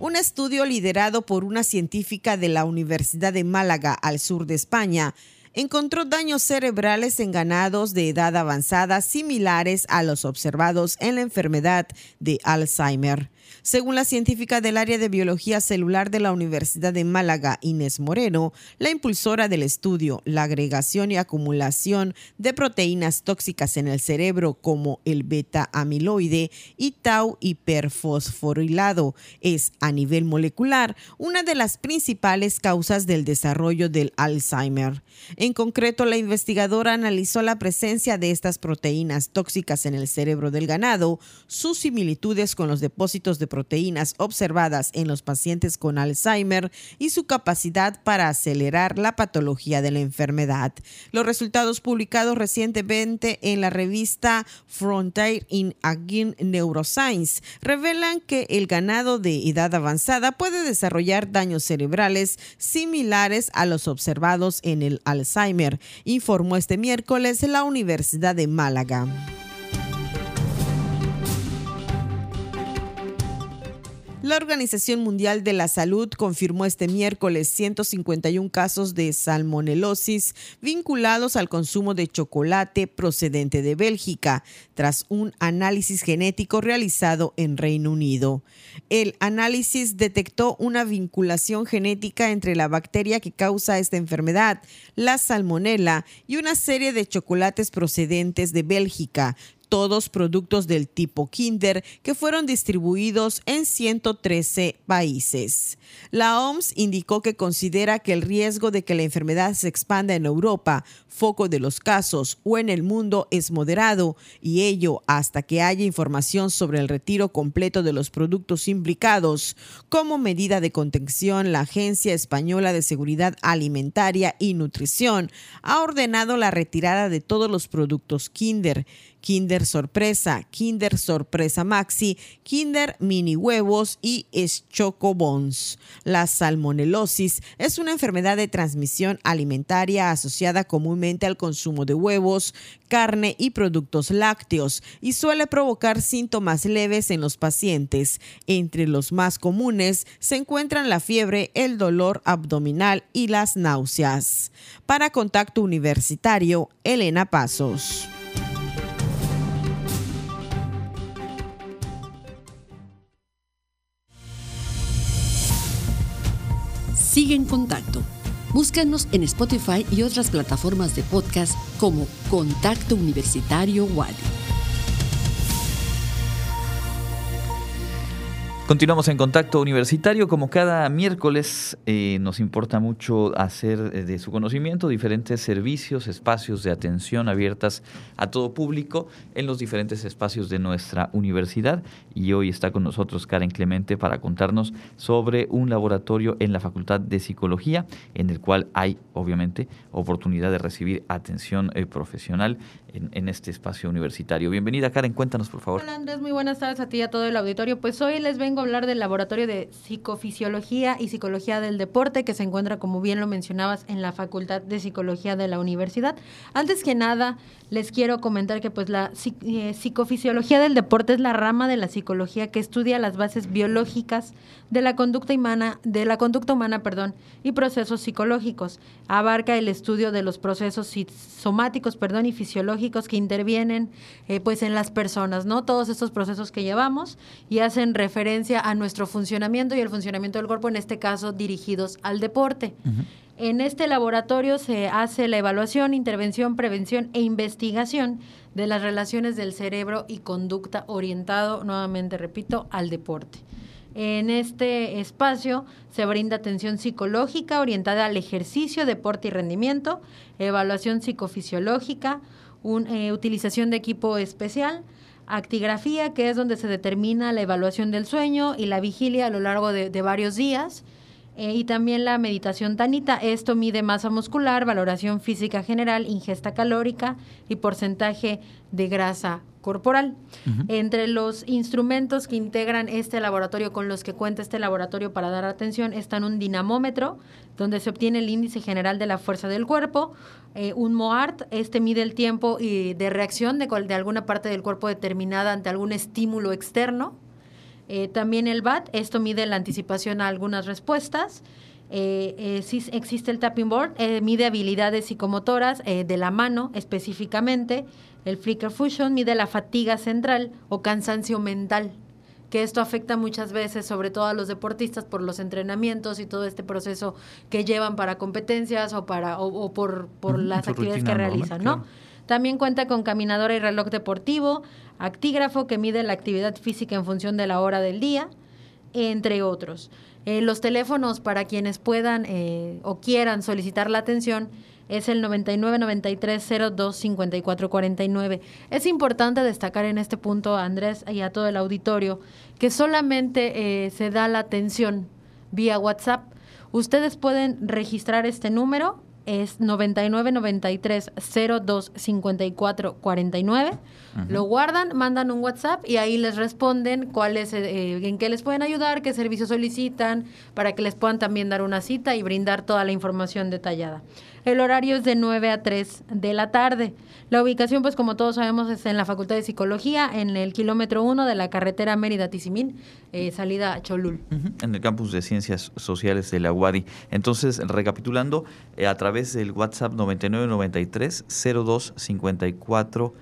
Un estudio liderado por una científica de la Universidad de Málaga al sur de España encontró daños cerebrales en ganados de edad avanzada similares a los observados en la enfermedad de Alzheimer. Según la científica del área de biología celular de la Universidad de Málaga, Inés Moreno, la impulsora del estudio, la agregación y acumulación de proteínas tóxicas en el cerebro como el beta-amiloide y tau hiperfosforilado es a nivel molecular una de las principales causas del desarrollo del Alzheimer. En concreto, la investigadora analizó la presencia de estas proteínas tóxicas en el cerebro del ganado, sus similitudes con los depósitos de proteínas observadas en los pacientes con Alzheimer y su capacidad para acelerar la patología de la enfermedad. Los resultados publicados recientemente en la revista Frontier in Agin Neuroscience revelan que el ganado de edad avanzada puede desarrollar daños cerebrales similares a los observados en el Alzheimer, informó este miércoles la Universidad de Málaga. La Organización Mundial de la Salud confirmó este miércoles 151 casos de salmonelosis vinculados al consumo de chocolate procedente de Bélgica, tras un análisis genético realizado en Reino Unido. El análisis detectó una vinculación genética entre la bacteria que causa esta enfermedad, la salmonela, y una serie de chocolates procedentes de Bélgica, todos productos del tipo Kinder que fueron distribuidos en 113 países. La OMS indicó que considera que el riesgo de que la enfermedad se expanda en Europa, foco de los casos, o en el mundo es moderado, y ello hasta que haya información sobre el retiro completo de los productos implicados. Como medida de contención, la Agencia Española de Seguridad Alimentaria y Nutrición ha ordenado la retirada de todos los productos Kinder Kinder Sorpresa, Kinder Sorpresa Maxi, Kinder Mini Huevos y Bones. La salmonelosis es una enfermedad de transmisión alimentaria asociada comúnmente al consumo de huevos, carne y productos lácteos y suele provocar síntomas leves en los pacientes. Entre los más comunes se encuentran la fiebre, el dolor abdominal y las náuseas. Para Contacto Universitario, Elena Pasos. Sigue en contacto. Búscanos en Spotify y otras plataformas de podcast como Contacto Universitario Wadi. Continuamos en contacto universitario. Como cada miércoles, eh, nos importa mucho hacer eh, de su conocimiento diferentes servicios, espacios de atención abiertas a todo público en los diferentes espacios de nuestra universidad. Y hoy está con nosotros Karen Clemente para contarnos sobre un laboratorio en la Facultad de Psicología, en el cual hay, obviamente, oportunidad de recibir atención eh, profesional en, en, este espacio universitario. Bienvenida, Karen. Cuéntanos, por favor. Hola, Andrés. Muy buenas tardes a ti y a todo el auditorio. Pues hoy les vengo hablar del Laboratorio de Psicofisiología y Psicología del Deporte, que se encuentra, como bien lo mencionabas, en la Facultad de Psicología de la Universidad. Antes que nada, les quiero comentar que pues la eh, psicofisiología del deporte es la rama de la psicología que estudia las bases biológicas de la conducta humana, de la conducta humana, perdón, y procesos psicológicos. Abarca el estudio de los procesos somáticos, perdón, y fisiológicos que intervienen eh, pues en las personas, ¿no? Todos estos procesos que llevamos y hacen referencia a nuestro funcionamiento y el funcionamiento del cuerpo, en este caso dirigidos al deporte. En este laboratorio se hace la evaluación, intervención, prevención e investigación de las relaciones del cerebro y conducta orientado, nuevamente repito, al deporte. En este espacio se brinda atención psicológica orientada al ejercicio, deporte y rendimiento, evaluación psicofisiológica, eh, utilización de equipo especial, actigrafía, que es donde se determina la evaluación del sueño y la vigilia a lo largo de varios días, Eh, y también la meditación tanita. Esto mide masa muscular, valoración física general, ingesta calórica y porcentaje de grasa corporal. Entre los instrumentos que integran este laboratorio, con los que cuenta este laboratorio para dar atención, están un dinamómetro, donde se obtiene el índice general de la fuerza del cuerpo, eh, un MOART, este mide el tiempo y de reacción de, de alguna parte del cuerpo determinada ante algún estímulo externo, eh, también el BAT, esto mide la anticipación a algunas respuestas. Eh, eh existe el tapping board, eh, mide habilidades psicomotoras de la mano específicamente. El Flicker Fusion mide la fatiga central o cansancio mental, que esto afecta muchas veces, sobre todo a los deportistas, por los entrenamientos y todo este proceso que llevan para competencias o, para, o, por, por las actividades que realizan, ¿no? También cuenta con caminadora y reloj deportivo, actígrafo que mide la actividad física en función de la hora del día, entre otros. Eh, los teléfonos para quienes puedan eh, o quieran solicitar la atención es el 9993025449. Es importante destacar en este punto, Andrés, y a todo el auditorio, que solamente eh, se da la atención vía WhatsApp. Ustedes pueden registrar este número es 9993 02 54 49. Lo guardan, mandan un WhatsApp y ahí les responden cuál es, eh, en qué les pueden ayudar, qué servicios solicitan, para que les puedan también dar una cita y brindar toda la información detallada. El horario es de 9 a 3 de la tarde. La ubicación, pues como todos sabemos, es en la Facultad de Psicología, en el kilómetro 1 de la carretera Mérida-Tizimín, eh, salida Cholul. En el campus de Ciencias Sociales de la UADI. Entonces, recapitulando, eh, a través del WhatsApp 9993 02 54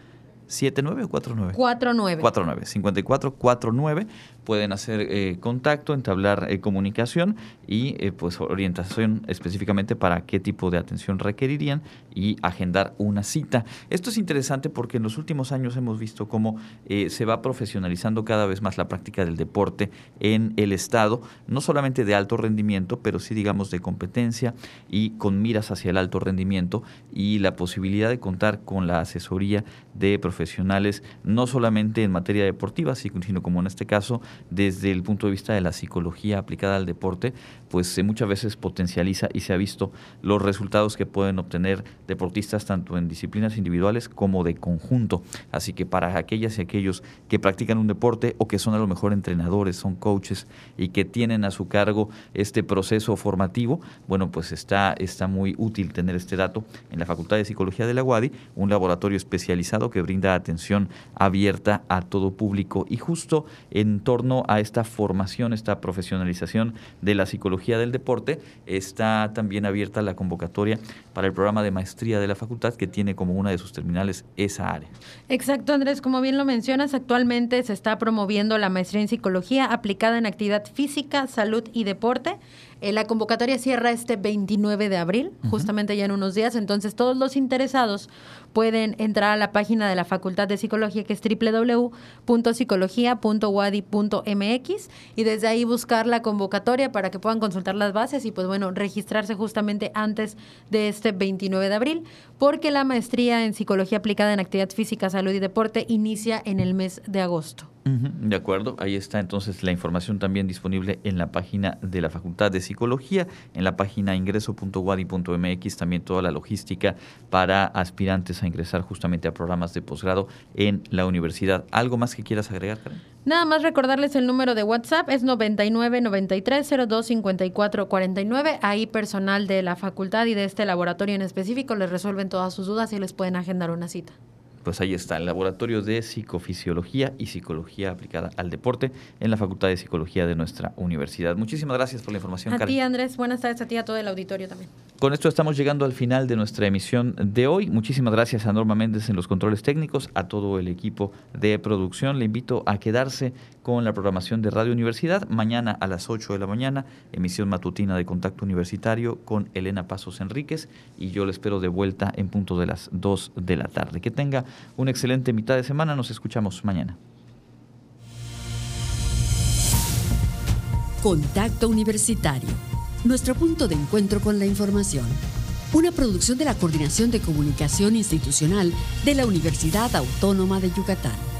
79 o 49? 49. 49, 54 49 pueden hacer eh, contacto, entablar eh, comunicación y eh, pues orientación específicamente para qué tipo de atención requerirían y agendar una cita. Esto es interesante porque en los últimos años hemos visto cómo se va profesionalizando cada vez más la práctica del deporte en el Estado, no solamente de alto rendimiento, pero sí digamos de competencia y con miras hacia el alto rendimiento y la posibilidad de contar con la asesoría de profesionales no solamente en materia deportiva, sino como en este caso desde el punto de vista de la psicología aplicada al deporte, pues se muchas veces potencializa y se ha visto los resultados que pueden obtener deportistas tanto en disciplinas individuales como de conjunto. Así que para aquellas y aquellos que practican un deporte o que son a lo mejor entrenadores, son coaches y que tienen a su cargo este proceso formativo, bueno, pues está, está muy útil tener este dato en la Facultad de Psicología de la UADI, un laboratorio especializado que brinda atención abierta a todo público y justo en torno a esta formación, esta profesionalización de la psicología del deporte, está también abierta la convocatoria para el programa de maestría de la facultad que tiene como una de sus terminales esa área. Exacto, Andrés, como bien lo mencionas, actualmente se está promoviendo la maestría en psicología aplicada en actividad física, salud y deporte. Eh, la convocatoria cierra este 29 de abril, justamente ya en unos días, entonces todos los interesados pueden entrar a la página de la Facultad de Psicología que es www.psicología.wadi.mx y desde ahí buscar la convocatoria para que puedan consultar las bases y pues bueno, registrarse justamente antes de este 29 de abril, porque la maestría en Psicología aplicada en Actividad Física, Salud y Deporte inicia en el mes de agosto. De acuerdo, ahí está entonces la información también disponible en la página de la Facultad de Psicología, en la página ingreso.wadi.mx, también toda la logística para aspirantes a ingresar justamente a programas de posgrado en la universidad. ¿Algo más que quieras agregar, Karen? Nada más recordarles el número de WhatsApp, es 99 93 02 54 49. Ahí personal de la facultad y de este laboratorio en específico les resuelven todas sus dudas y les pueden agendar una cita pues ahí está, el Laboratorio de Psicofisiología y Psicología aplicada al deporte en la Facultad de Psicología de nuestra universidad. Muchísimas gracias por la información, A ti, Andrés. Buenas tardes a ti, a todo el auditorio también. Con esto estamos llegando al final de nuestra emisión de hoy. Muchísimas gracias a Norma Méndez en los controles técnicos, a todo el equipo de producción. Le invito a quedarse con la programación de Radio Universidad. Mañana a las 8 de la mañana, emisión matutina de Contacto Universitario con Elena Pasos Enríquez y yo le espero de vuelta en punto de las 2 de la tarde. Que tenga una excelente mitad de semana. Nos escuchamos mañana. Contacto Universitario. Nuestro punto de encuentro con la información. Una producción de la Coordinación de Comunicación Institucional de la Universidad Autónoma de Yucatán.